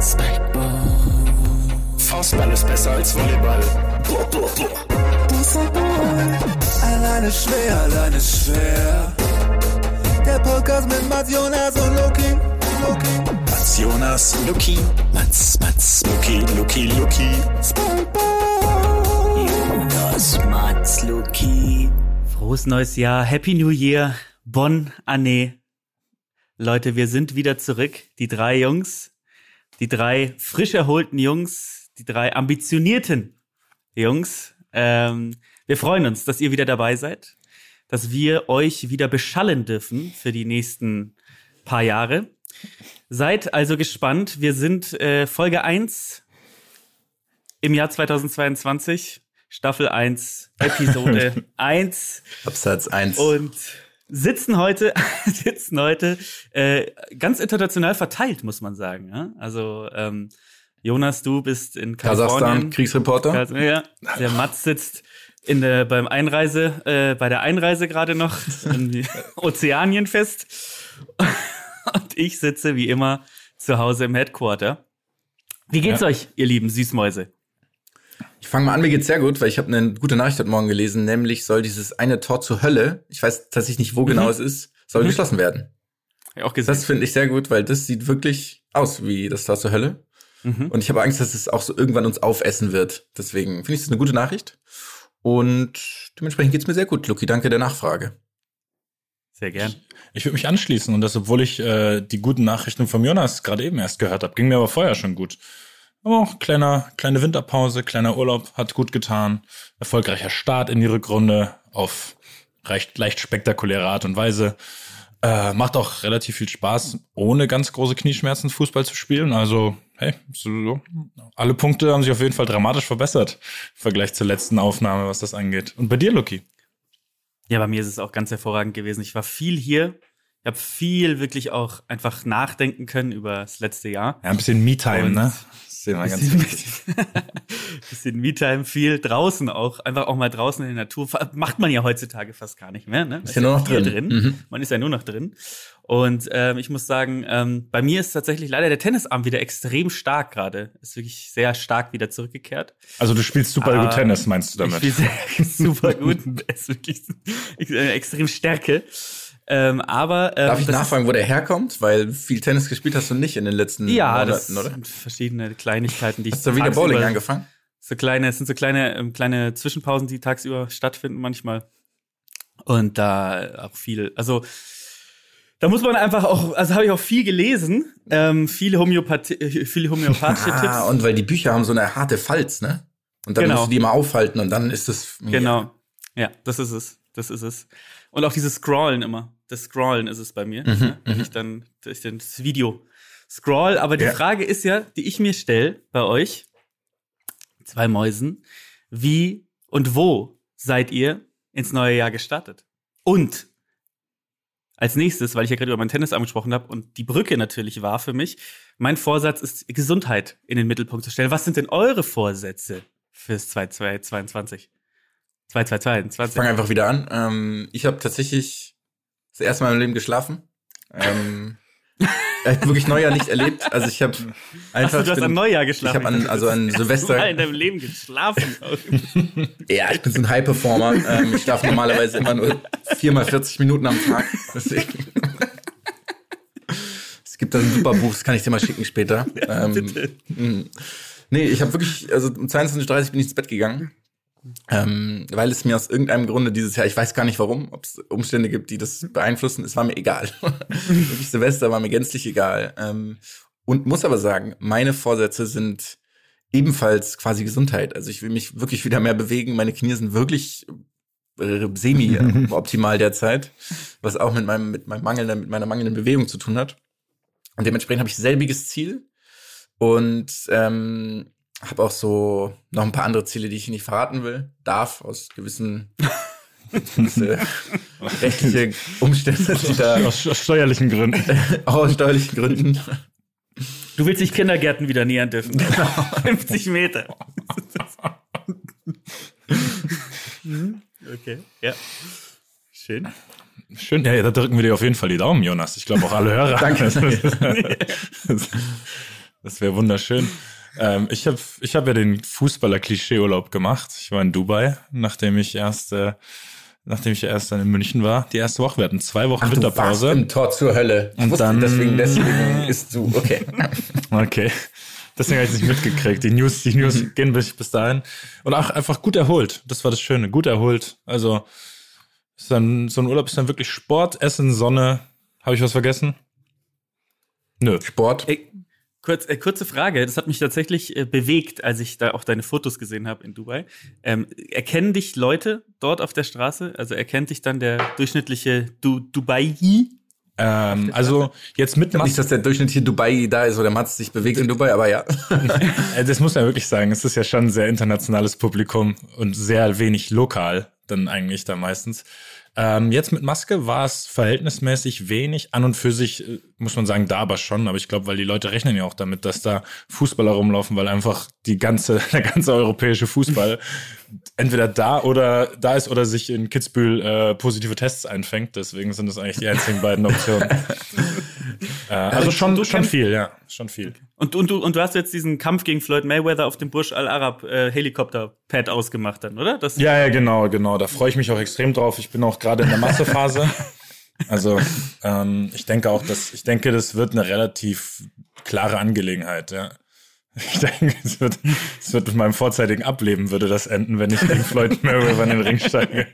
Spikeball. Faustball ist besser als Volleyball. Alleine schwer, alleine schwer. Der Podcast mit Mats Jonas und Loki. Loki. Mats Jonas, Luki. Mats, Mats, Luki, Luki, Luki. Spikeball. Jonas, Mats, Luki. Frohes neues Jahr, Happy New Year, Bonne Année. Leute, wir sind wieder zurück. Die drei Jungs, die drei frisch erholten Jungs, die drei ambitionierten Jungs. Ähm, wir freuen uns, dass ihr wieder dabei seid, dass wir euch wieder beschallen dürfen für die nächsten paar Jahre. Seid also gespannt. Wir sind äh, Folge 1 im Jahr 2022, Staffel 1, Episode 1 Absatz 1. und sitzen heute, sitzen heute äh, ganz international verteilt, muss man sagen. Ja? Also ähm, Jonas, du bist in Kasachstan, Kalifornien. Kriegsreporter. Kas- Ja, der Mats sitzt in der, beim Einreise, äh, bei der Einreise gerade noch in die Ozeanien fest. Und ich sitze wie immer zu Hause im Headquarter. Wie geht's euch, ihr lieben Süßmäuse? Ich fange mal an, mir geht's sehr gut, weil ich habe eine gute Nachricht heute Morgen gelesen, nämlich soll dieses eine Tor zur Hölle, ich weiß tatsächlich nicht, wo genau es ist, soll Mhm. geschlossen werden. Ich auch gesehen. Das finde ich sehr gut, weil das sieht wirklich aus wie das Tor zur Hölle. Mhm. Und ich habe Angst, dass es auch so irgendwann uns aufessen wird. Deswegen finde ich es eine gute Nachricht. Und dementsprechend geht's mir sehr gut. Lucky, danke der Nachfrage. Sehr gern. Ich würde mich anschließen und das, obwohl ich äh, die guten Nachrichten von Jonas gerade eben erst gehört habe, ging mir aber vorher schon gut. Aber auch kleiner, kleine Winterpause, kleiner Urlaub hat gut getan. Erfolgreicher Start in die Rückrunde auf recht leicht spektakuläre Art und Weise. Äh, macht auch relativ viel Spaß, ohne ganz große Knieschmerzen Fußball zu spielen. Also, hey, so, so. alle Punkte haben sich auf jeden Fall dramatisch verbessert im Vergleich zur letzten Aufnahme, was das angeht. Und bei dir, Lucky? Ja, bei mir ist es auch ganz hervorragend gewesen. Ich war viel hier. Ich habe viel wirklich auch einfach nachdenken können über das letzte Jahr. Ja, ein bisschen Me-Time, ne? Das ist immer ganz bisschen, bisschen Me-Time, viel draußen auch. Einfach auch mal draußen in der Natur. Macht man ja heutzutage fast gar nicht mehr. Ne? Ist ja nur noch viel drin. Mhm. Man ist ja nur noch drin. Und ähm, ich muss sagen, ähm, bei mir ist tatsächlich leider der Tennisarm wieder extrem stark gerade. Ist wirklich sehr stark wieder zurückgekehrt. Also du spielst super Ah, gut Tennis, meinst du damit? Ich spiele sehr, super gut. ist wirklich eine extrem Stärke. Ähm, aber ähm, Darf ich das nachfragen, wo der herkommt? Weil viel Tennis gespielt hast du nicht in den letzten Ja, das Monaten, oder? sind verschiedene Kleinigkeiten, die ich Hast du wieder Bowling angefangen? So kleine, es sind so kleine, ähm, kleine Zwischenpausen, die tagsüber stattfinden manchmal. Und da auch viel, also da muss man einfach auch, also habe ich auch viel gelesen, ähm, viele Homöopathie, viele homöopathische Ah, Tipps. und weil die Bücher haben so eine harte Falz, ne? Und dann Genau. musst du die immer aufhalten und dann ist es. Genau. Ja, das ist es. Das ist es. Und auch dieses Scrollen immer. Das Scrollen ist es bei mir. Mhm, ne? Wenn ich dann durch den- das Video scroll. Aber die Ja. Frage ist ja, die ich mir stelle bei euch, zwei Mäusen, wie und wo seid ihr ins neue Jahr gestartet? Und als nächstes, weil ich ja gerade über mein Tennis angesprochen habe und die Brücke natürlich war für mich, mein Vorsatz ist, Gesundheit in den Mittelpunkt zu stellen. Was sind denn eure Vorsätze fürs 2022? 2022. Ich fange einfach wieder an. Ähm, ich habe tatsächlich das erste Mal in meinem Leben geschlafen. Ähm, ich habe wirklich Neujahr nicht erlebt. Also ich habe einfach. Achso, du hast bin- an Neujahr Ich geschlafen. habe an, also an Mal in Silvester. deinem Leben geschlafen. Ja, ich bin so ein High-Performer. Ähm, ich schlafe normalerweise immer nur viermal 40 Minuten am Tag. Deswegen. Es gibt da ein super Buch, das kann ich dir mal schicken später. ähm, bitte. mh. Nee, ich habe wirklich, also um 22.30 Uhr bin ich ins Bett gegangen. Ähm, weil es mir aus irgendeinem Grunde dieses Jahr, ich weiß gar nicht warum, ob es Umstände gibt, die das beeinflussen, es war mir egal. wirklich Silvester war mir gänzlich egal. Ähm, und muss aber sagen, meine Vorsätze sind ebenfalls quasi Gesundheit. Also ich will mich wirklich wieder mehr bewegen. Meine Knie sind wirklich äh, semi-optimal derzeit, was auch mit meinem, mit meinem mangelnden, mit meiner mangelnden Bewegung zu tun hat. Und dementsprechend habe ich selbiges Ziel und ähm, habe auch so noch ein paar andere Ziele, die ich nicht verraten will, darf aus gewissen gewisse rechtliche Umstände, die da Aus, aus steuerlichen Gründen. aus steuerlichen Gründen. Du willst dich Kindergärten wieder nähern dürfen. 50 Meter. Okay, ja. Schön. Schön, ja, da drücken wir dir auf jeden Fall die Daumen, Jonas. Ich glaube auch alle Hörer. Danke. Das, Das wäre wunderschön. Ähm, ich habe ich hab ja den Fußballer-Klischee-Urlaub gemacht. Ich war in Dubai, nachdem ich erst, äh, nachdem ich erst dann in München war. Die erste Woche. Wir hatten zwei Wochen Du warst Winterpause. im Tor zur Hölle. Ich Und wusste, dann- deswegen, deswegen ist du, okay. Okay. Deswegen habe ich es nicht mitgekriegt. Die News, die News Mhm. gehen bis, bis dahin. Und auch einfach gut erholt. Das war das Schöne. Gut erholt. Also, ist dann, so ein Urlaub ist dann wirklich Sport, Essen, Sonne. Habe ich was vergessen? Nö. Sport. Ey, kurz, äh, kurze Frage, das hat mich tatsächlich äh, bewegt, als ich da auch deine Fotos gesehen habe in Dubai. Ähm, erkennen dich Leute dort auf der Straße? Also erkennt dich dann der durchschnittliche du Dubai? Ähm, also, jetzt mit Nicht, dass der durchschnittliche Dubai da ist, wo der Mats sich bewegt in Dubai, aber ja. Äh, Das muss man wirklich sagen. Es ist ja schon ein sehr internationales Publikum und sehr wenig lokal, dann eigentlich da meistens. Ähm, jetzt mit Maske war es verhältnismäßig wenig. An und für sich äh, muss man sagen, da aber schon. Aber ich glaube, weil die Leute rechnen ja auch damit, dass da Fußballer rumlaufen, weil einfach die ganze, der ganze europäische Fußball entweder da oder da ist oder sich in Kitzbühel äh, positive Tests einfängt. Deswegen sind das eigentlich die einzigen beiden Optionen. äh, also schon, schon viel, ja, schon viel. Und, und, du, und du hast jetzt diesen Kampf gegen Floyd Mayweather auf dem Burj Al Arab äh, Helikopter-Pad ausgemacht dann, oder? Das, Ja, ja, genau, genau. Da freue ich mich auch extrem drauf. Ich bin auch gerade in der Massephase. Also ähm, ich denke auch, dass ich denke, das wird eine relativ klare Angelegenheit. Ja. Ich denke, es wird, es wird mit meinem vorzeitigen Ableben würde das enden, wenn ich gegen Floyd Mayweather in den Ring steige.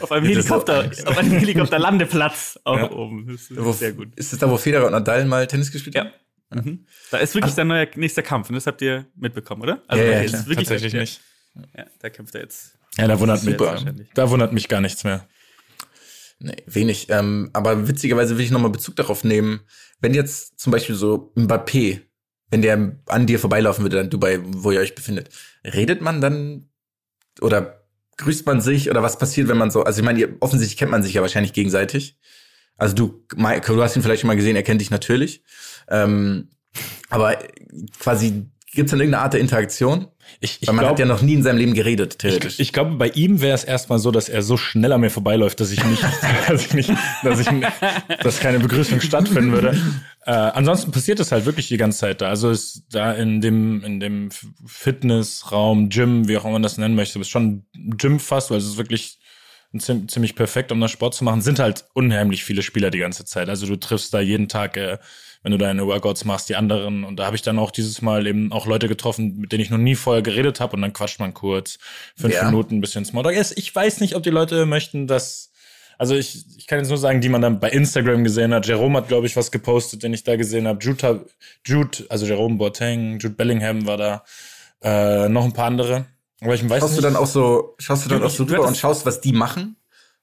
Auf einem Helikopter, auf einem Helikopterlandeplatz auch Ja. oben. Das ist Wo- sehr gut. Ist das da, wo Federer und Nadal mal Tennis gespielt Ja. haben? Mhm. Da ist wirklich dein neuer nächster Kampf und das habt ihr mitbekommen, oder? Ja, ja, da ist klar. wirklich Tatsächlich ja, nicht. Ja, da kämpft er jetzt. Ja, da wundert mich, da wundert mich gar nichts mehr. Nee, wenig. Ähm, aber witzigerweise will ich nochmal Bezug darauf nehmen, wenn jetzt zum Beispiel so Mbappé, wenn der an dir vorbeilaufen würde, dann Dubai, wo ihr euch befindet, redet man dann oder grüßt man sich oder was passiert, wenn man so, also ich meine, offensichtlich kennt man sich ja wahrscheinlich gegenseitig. Also du, du hast ihn vielleicht schon mal gesehen, er kennt dich natürlich. Ähm, aber quasi gibt's dann irgendeine Art der Interaktion? Ich, ich Weil man hat glaube, ja noch nie in seinem Leben geredet, theoretisch. Ich, ich glaube, bei ihm wäre es erstmal so, dass er so schnell an mir vorbeiläuft, dass ich nicht, dass ich nicht, dass ich, dass keine Begrüßung stattfinden würde. Äh, ansonsten passiert es halt wirklich die ganze Zeit da. Also ist da in dem, in dem Fitnessraum, Gym, wie auch immer man das nennen möchte, ist schon ein Gym fast, weil es ist wirklich ziemlich perfekt, um da Sport zu machen, sind halt unheimlich viele Spieler die ganze Zeit. Also du triffst da jeden Tag, äh, wenn du deine Workouts machst, die anderen. Und da habe ich dann auch dieses Mal eben auch Leute getroffen, mit denen ich noch nie vorher geredet habe. Und dann quatscht man kurz fünf Ja. Minuten, ein bisschen Smalltalk. Ich weiß nicht, ob die Leute möchten, dass also ich, ich kann jetzt nur sagen, die man dann bei Instagram gesehen hat. Jerome hat, glaube ich, was gepostet, den ich da gesehen habe. Jude, hab- Jude, also Jerome Boateng, Jude Bellingham war da, äh, noch ein paar andere. Aber ich weiß Schaust nicht. du dann auch so, schaust du dann Du, auch so drüber und schaust, was die machen?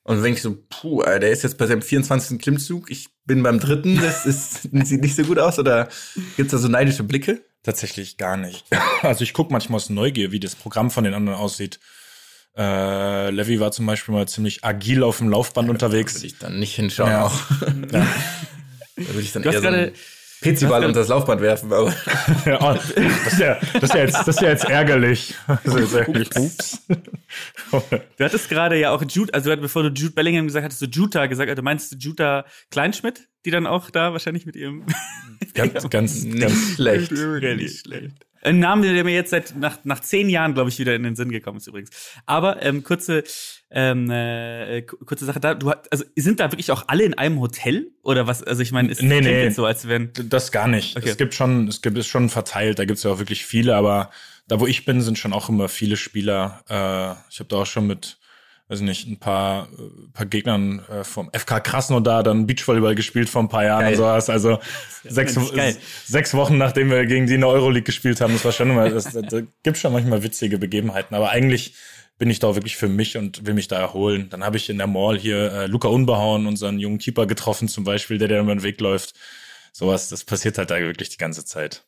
Und wenn ich so, puh, der ist jetzt bei seinem 24. Klimmzug, ich bin beim dritten, das ist, sieht nicht so gut aus, oder gibt's da so neidische Blicke? Tatsächlich gar nicht. Also ich gucke manchmal aus Neugier, wie das Programm von den anderen aussieht. Äh, Levi war zum Beispiel mal ziemlich agil auf dem Laufband unterwegs. Würde ich dann nicht hinschauen Ja. auch. Ja. Da würde ich dann Du hast eher so PC-Ball unter das Laufband werfen, aber Ja, oh, das, ist ja, das, ist ja jetzt, das ist ja jetzt ärgerlich. Das ist ärgerlich. Ups. Du hattest gerade ja auch Jude, also du bevor du Jude Bellingham gesagt hattest, du Juta gesagt, also du meinst Juta Kleinschmidt, die dann auch da wahrscheinlich mit ihrem ganz, ganz, ganz. schlecht. Nicht schlecht. Ein Name, der mir jetzt seit nach, nach zehn Jahren, glaube ich, wieder in den Sinn gekommen ist übrigens. Aber ähm, kurze, ähm, äh, ku- kurze Sache da. Du, hast- also sind da wirklich auch alle in einem Hotel oder was? Also ich meine, es Nee, nee. so, als wenn Das gar nicht. Okay. Es gibt schon, es gibt es schon verteilt, da gibt es ja auch wirklich viele, aber da wo ich bin, sind schon auch immer viele Spieler. Äh, ich habe da auch schon mit, weiß nicht, ein paar, äh, paar Gegnern äh, vom FK Krasnodar dann Beachvolleyball gespielt vor ein paar Jahren Geil. und sowas. Also sechs, sechs Wochen nachdem wir gegen die in der Euroleague gespielt haben, das war schon immer, das, da, da gibt schon manchmal witzige Begebenheiten, aber eigentlich bin ich da wirklich für mich und will mich da erholen. Dann habe ich in der Mall hier äh, Luca Unbehauen, unseren jungen Keeper, getroffen zum Beispiel, der der über den Weg läuft sowas, das passiert halt da wirklich die ganze Zeit.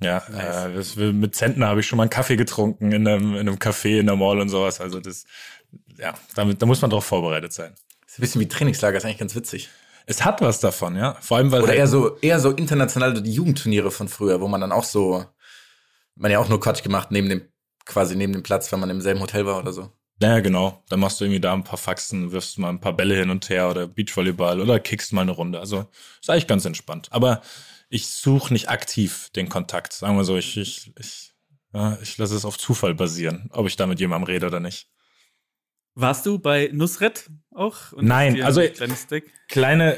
Ja, äh, das, mit Zentner habe ich schon mal einen Kaffee getrunken in einem, in einem Café in der Mall und sowas. Also das, ja, damit, da muss man drauf vorbereitet sein. Das ist ein bisschen wie Trainingslager, ist eigentlich ganz witzig. Es hat was davon, ja. Vor allem, weil Oder halt- eher so, eher so international die Jugendturniere von früher, wo man dann auch so, man ja auch nur Quatsch gemacht neben dem, quasi neben dem Platz, wenn man im selben Hotel war oder so. Ja, genau. Dann machst du irgendwie da ein paar Faxen, wirfst mal ein paar Bälle hin und her oder Beachvolleyball oder kickst mal eine Runde. Also ist eigentlich ganz entspannt. Aber ich suche nicht aktiv den Kontakt. Sagen wir so, ich, ich, ich, ja, ich lasse es auf Zufall basieren, ob ich da mit jemandem rede oder nicht. Warst du bei Nusret auch? Und Nein, also-? Kleine,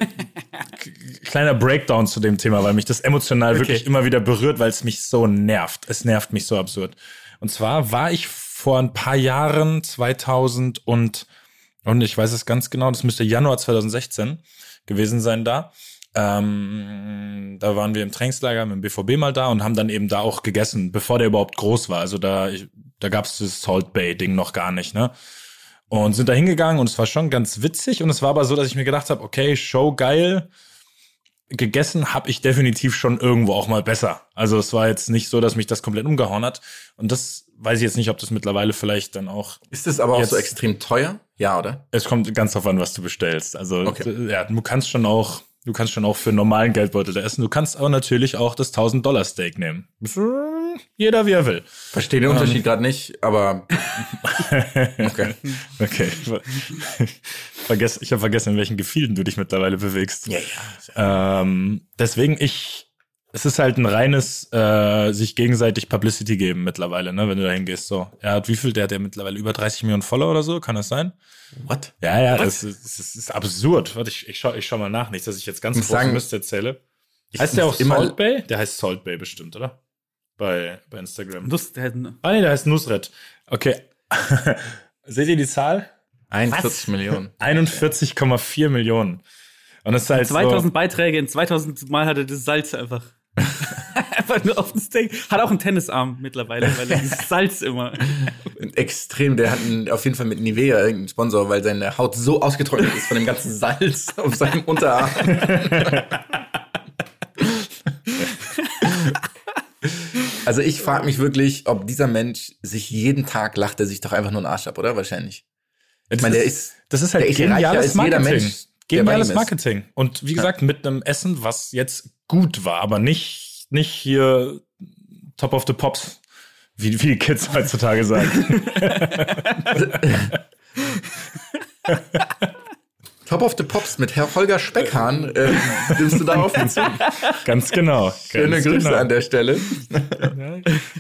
kleiner Breakdown zu dem Thema, weil mich das emotional Okay. wirklich immer wieder berührt, weil es mich so nervt. Es nervt mich so absurd. Und zwar war ich vor ein paar Jahren, 2000 und, und ich weiß es ganz genau, das müsste Januar 2016 gewesen sein da. Ähm, da waren wir im Trainingslager mit dem BVB mal da und haben dann eben da auch gegessen, bevor der überhaupt groß war. Also da, ich, da gab es das Salt Bay Ding noch gar nicht, ne? Und sind da hingegangen und es war schon ganz witzig und es war aber so, dass ich mir gedacht habe, okay, Show geil. Gegessen habe ich definitiv schon irgendwo auch mal besser. Also es war jetzt nicht so, dass mich das komplett umgehauen hat. Und das weiß ich jetzt nicht, ob das mittlerweile vielleicht dann auch Ist es aber auch so extrem teuer? Ja, oder? es kommt ganz drauf an, was du bestellst. Also Okay. ja, du kannst schon auch, du kannst schon auch für einen normalen Geldbeutel da essen. Du kannst aber natürlich auch das 1000 Dollar Steak nehmen. Jeder wie er will. Verstehe den Unterschied gerade nicht, aber okay. Okay. Vergess, ich habe vergessen, in welchen Gefilden du dich mittlerweile bewegst. Ja, ja. Ähm, deswegen ich, es ist halt ein reines äh, sich gegenseitig Publicity geben mittlerweile, ne, wenn du da hingehst. So, er hat wie viel? Der hat ja mittlerweile über 30 Millionen Follower oder so, kann das sein? What? Ja, ja, das ist, das ist, das ist absurd. Warte, ich, ich schau, ich schau mal nach, nicht, dass ich jetzt ganz Ich muss große sagen, Mist erzähle. Heißt der auch Salt Bay? Der heißt Salt Bay bestimmt, oder? Bei, bei Instagram. Nus, der, Ah, nee, der heißt Nusret. Okay. Seht ihr die Zahl? 41 Millionen. 41,4 Millionen. Und das ist halt 2000 so, Beiträge, in 2000 Mal hat er das Salz einfach. einfach nur auf dem Steak. Hat auch einen Tennisarm mittlerweile, weil er dieses Salz immer. Extrem, der hat einen, auf jeden Fall mit Nivea irgendeinen Sponsor, weil seine Haut so ausgetrocknet ist von dem ganzen Salz auf seinem Unterarm. Also ich frage mich wirklich, ob dieser Mensch sich jeden Tag lacht, er sich doch einfach nur einen Arsch ab, oder? Wahrscheinlich. Ich meine, der ist, das ist halt der ist geniales jeder Marketing. Mensch, der Geniales ist. Marketing. Und wie gesagt, mit einem Essen, was jetzt gut war, aber nicht, nicht hier top of the pops, wie, wie die Kids heutzutage sagen. Top of the Pops mit Herr Holger Speckhahn. Äh, nimmst du darauf hinzu? Ganz genau. Schöne Ganz Grüße genau. an der Stelle.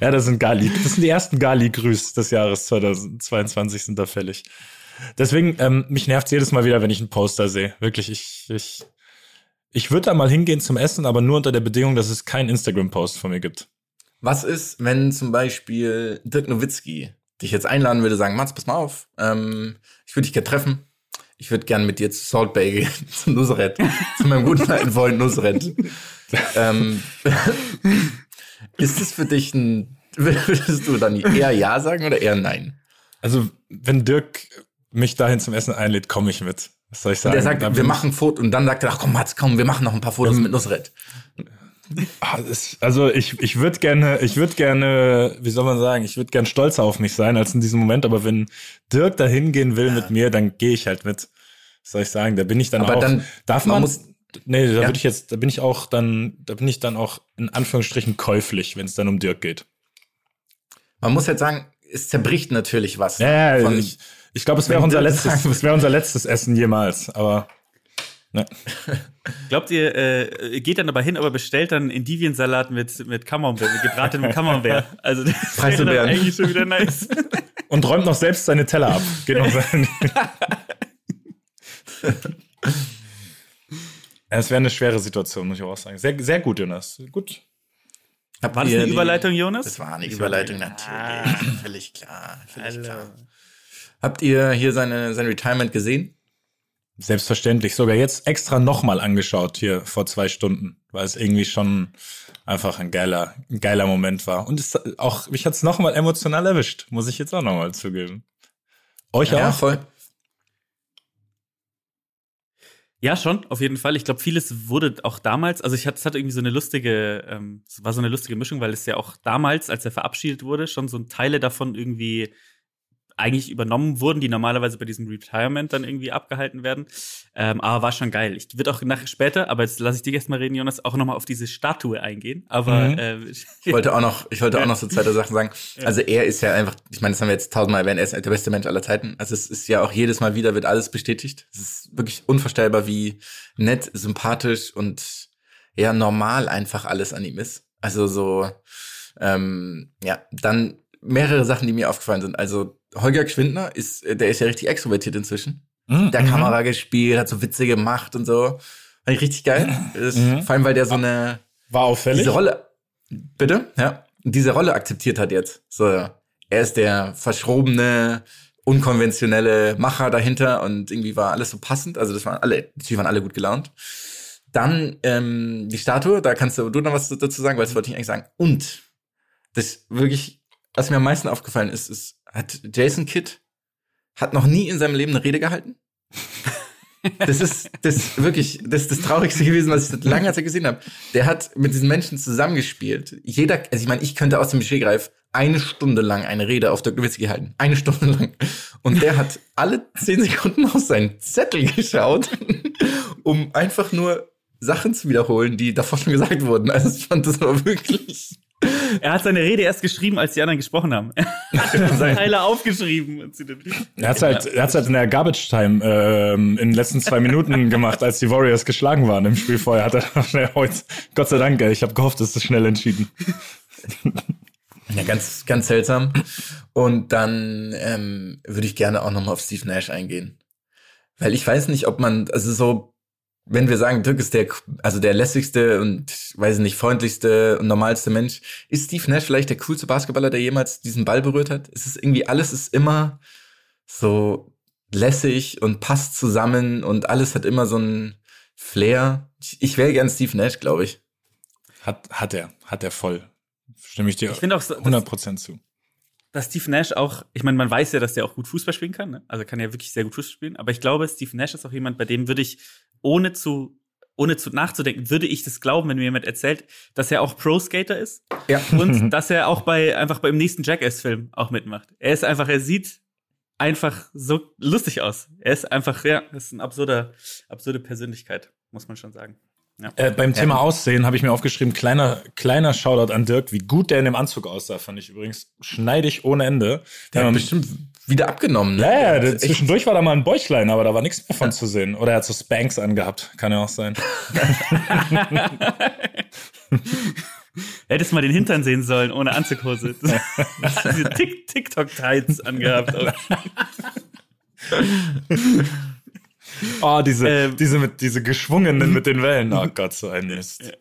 Ja, das sind Gali. Das sind die ersten Gali-Grüß des Jahres 2022 sind da fällig. Deswegen, ähm, mich nervt jedes Mal wieder, wenn ich einen Poster sehe. Wirklich, ich, ich, ich würde da mal hingehen zum Essen, aber nur unter der Bedingung, dass es keinen Instagram-Post von mir gibt. Was ist, wenn zum Beispiel Dirk Nowitzki dich jetzt einladen würde, sagen, Mats, pass mal auf, ähm, ich würde dich gerne treffen. Ich würde gerne mit dir zu Salt Bay gehen, zu Nusret, zu meinem guten alten Freund Nusret. ähm, ist es für dich ein, würdest du dann eher Ja sagen oder eher Nein? Also, wenn Dirk mich dahin zum Essen einlädt, komme ich mit. Was soll ich sagen? Der sagt, wir machen Fotos und dann sagt er, ach komm Mats, komm, wir machen noch ein paar Fotos mit Nusret. Ah, also ich, ich würde gerne, ich würde gerne, wie soll man sagen, ich würde gern stolzer auf mich sein als in diesem Moment, aber wenn Dirk da hingehen will mit mir, dann gehe ich halt mit. Was soll ich sagen? Da bin ich dann Aber auch. dann- darf man man, muss- nee, da Ja. würde ich jetzt, da bin ich auch dann, da bin ich dann auch in Anführungsstrichen käuflich, wenn es dann um Dirk geht. Man muss halt sagen, es zerbricht natürlich was. Ja, ja ich, ich glaube, es wäre unser letztes, es wäre unser letztes Essen jemals, aber ne. Glaubt ihr, äh, geht dann aber hin, aber bestellt dann Endiviensalat mit, mit Camembert, mit gebratenem Camembert. Also das Preiselbeeren. eigentlich schon wieder nice. und räumt noch selbst seine Teller ab. Geht noch sein. Es wäre eine schwere Situation, muss ich auch sagen. Sehr, sehr gut, Jonas. Gut. Habt War das ihr eine die- Überleitung, Jonas? Das war eine Überleitung, natürlich. Völlig klar, völlig klar. Habt ihr hier seine, sein Retirement gesehen? Selbstverständlich. Sogar jetzt extra nochmal angeschaut hier vor zwei Stunden, weil es irgendwie schon einfach ein geiler, ein geiler Moment war. Und es auch, mich hat es nochmal emotional erwischt, muss ich jetzt auch nochmal zugeben. Euch Ja, auch? voll. Ja, schon, auf jeden Fall. Ich glaube, vieles wurde auch damals, also ich hatte, es hat irgendwie so eine lustige, ähm, es war so eine lustige Mischung, weil es ja auch damals, als er verabschiedet wurde, schon so ein Teile davon irgendwie eigentlich übernommen wurden, die normalerweise bei diesem Retirement dann irgendwie abgehalten werden. Ähm, aber war schon geil. Ich würde auch nach später, aber jetzt lasse ich dich erst mal reden, Jonas, auch nochmal auf diese Statue eingehen. Aber Mhm. äh, Ich wollte auch noch, ich wollte auch noch so zweite Sachen sagen. Also er ist ja einfach, ich meine, das haben wir jetzt tausendmal erwähnt, er ist der beste Mensch aller Zeiten. Also es ist ja auch jedes Mal wieder, wird alles bestätigt. Es ist wirklich unvorstellbar, wie nett, sympathisch und ja normal einfach alles an ihm ist. Also so, ähm, ja, dann mehrere Sachen, die mir aufgefallen sind. Also Holger Geschwindner ist, äh, der ist ja richtig extrovertiert inzwischen. Mhm. Der Kamera gespielt, hat so Witze gemacht und so. Fand ich richtig geil. Mhm. Vor allem, weil der so eine War auffällig. diese Rolle, bitte, ja, diese Rolle akzeptiert hat jetzt. So, er ist der verschrobene, unkonventionelle Macher dahinter und irgendwie war alles so passend. Also das waren alle, die waren alle gut gelaunt. Dann ähm, die Statue, da kannst du, du noch was dazu sagen, weil das wollte ich eigentlich sagen. Und das wirklich, was mir am meisten aufgefallen ist, ist, hat Jason Kidd hat noch nie in seinem Leben eine Rede gehalten. Das ist das wirklich das, das Traurigste gewesen, was ich seit langer Zeit gesehen habe. Der hat mit diesen Menschen zusammengespielt. Jeder, also ich meine, ich könnte aus dem Stegreif eine Stunde lang eine Rede auf Dirk Nowitzki halten. Eine Stunde lang. Und der hat alle zehn Sekunden auf seinen Zettel geschaut, um einfach nur Sachen zu wiederholen, die davor schon gesagt wurden. Also ich fand das war wirklich. Er hat seine Rede erst geschrieben, als die anderen gesprochen haben. Er hat Teile aufgeschrieben. Er hat's halt, er hat's halt in der Garbage Time ähm, in den letzten zwei Minuten gemacht, als die Warriors geschlagen waren im Spiel vorher. Hat er schnell heute. Gott sei Dank, ich habe gehofft, es ist schnell entschieden. Ja, ganz, ganz seltsam. Und dann ähm, würde ich gerne auch nochmal auf Steve Nash eingehen. Weil ich weiß nicht, ob man, also so, wenn wir sagen, Dirk ist der, also der lässigste und, weiß ich nicht, freundlichste und normalste Mensch, ist Steve Nash vielleicht der coolste Basketballer, der jemals diesen Ball berührt hat? Es ist irgendwie, alles ist immer so lässig und passt zusammen und alles hat immer so ein Flair. Ich, ich wäre gern Steve Nash, glaube ich. Hat, hat er, hat er voll. Stimme ich dir Ich auch, so, dass, 100% zu. Dass Steve Nash auch, ich meine, man weiß ja, dass der auch gut Fußball spielen kann, ne? also kann ja wirklich sehr gut Fußball spielen, aber ich glaube, Steve Nash ist auch jemand, bei dem würde ich, ohne zu, ohne zu nachzudenken, würde ich das glauben, wenn mir jemand erzählt, dass er auch Pro-Skater ist Ja. und dass er auch bei, einfach beim nächsten Jackass-Film auch mitmacht. Er ist einfach, er sieht einfach so lustig aus. Er ist einfach, ja, das ist eine absurde, absurde Persönlichkeit, muss man schon sagen. Ja. Äh, beim Thema Aussehen habe ich mir aufgeschrieben, kleiner, kleiner Shoutout an Dirk, wie gut der in dem Anzug aussah, fand ich übrigens schneidig ohne Ende. Der hat Ähm, bestimmt wieder abgenommen. Ne? Ja, ja, zwischendurch war da mal ein Bäuchlein, aber da war nichts mehr von zu sehen. Oder er hat so Spanks angehabt, kann ja auch sein. Hättest mal den Hintern sehen sollen, ohne Anzughose. Diese Tik- TikTok-Tights angehabt. Oh, diese, Ähm. diese, mit, diese geschwungenen mit den Wellen. Oh Gott, so ein Mist.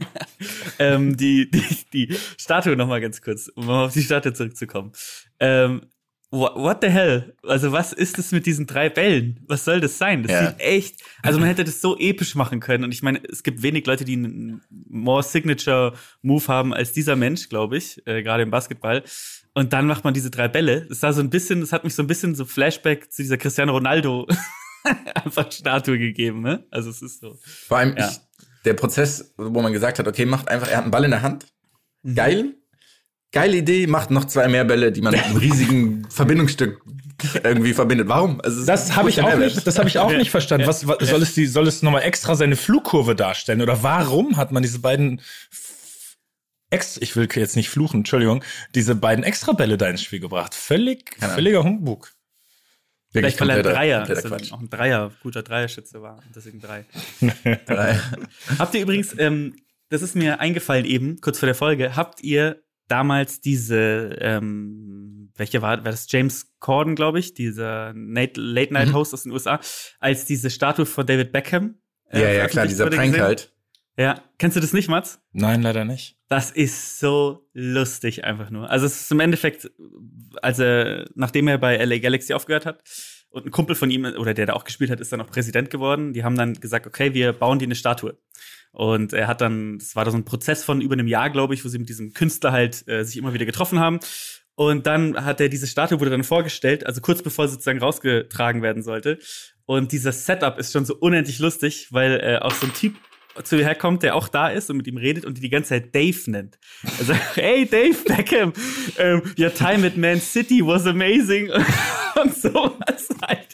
ähm, die, die, die Statue noch mal ganz kurz, um auf die Statue zurückzukommen. Ähm, wha- what the hell? Also was ist das mit diesen drei Bällen? Was soll das sein? Das Ja. sieht echt, also man hätte das so episch machen können. Und ich meine, es gibt wenig Leute, die einen more signature Move haben als dieser Mensch, glaube ich, äh, gerade im Basketball. Und dann macht man diese drei Bälle. Das sah so ein bisschen, das hat mich so ein bisschen so Flashback zu dieser Cristiano Ronaldo einfach Statue gegeben, ne? Also es ist so. Vor allem Ja. ich, der Prozess, wo man gesagt hat, okay, macht einfach, er hat einen Ball in der Hand. Mhm. Geil. Geile Idee, macht noch zwei mehr Bälle, die man mit einem riesigen Verbindungsstück irgendwie verbindet. Warum? Also, Das habe ich auch Mehrwert. nicht, das habe ich auch nicht verstanden. Was, was soll es die, soll es nochmal extra seine Flugkurve darstellen? Oder warum hat man diese beiden Ex, ich will jetzt nicht fluchen, Entschuldigung, diese beiden Extrabälle da ins Spiel gebracht? Völlig, völliger Humbug. Vielleicht weil er ein Dreier, also auch ein Dreier, guter Dreierschütze war, und deswegen drei. Drei. Habt ihr übrigens, ähm, das ist mir eingefallen eben, kurz vor der Folge, habt ihr damals diese, ähm, welche war, war das James Corden, glaube ich, dieser Late-Night-Host aus den USA, als diese Statue von David Beckham. äh, Ja, ja, klar, dieser Prank gesehen? halt. Ja, kennst du das nicht, Mats? Nein, leider nicht. Das ist so lustig einfach nur. Also es ist im Endeffekt, als er, nachdem er bei LA Galaxy aufgehört hat und ein Kumpel von ihm, oder der da auch gespielt hat, ist dann auch Präsident geworden, die haben dann gesagt, okay, wir bauen dir eine Statue. Und er hat dann, das war da so ein Prozess von über einem Jahr, glaube ich, wo sie mit diesem Künstler halt äh, sich immer wieder getroffen haben. Und dann hat er diese Statue wurde dann vorgestellt, also kurz bevor sie sozusagen rausgetragen werden sollte. Und dieser Setup ist schon so unendlich lustig, weil äh, auch so ein Typ zu ihr herkommt, der auch da ist und mit ihm redet und die die ganze Zeit Dave nennt. Er sagt, hey Dave Beckham, ähm, your time at Man City was amazing und sowas halt.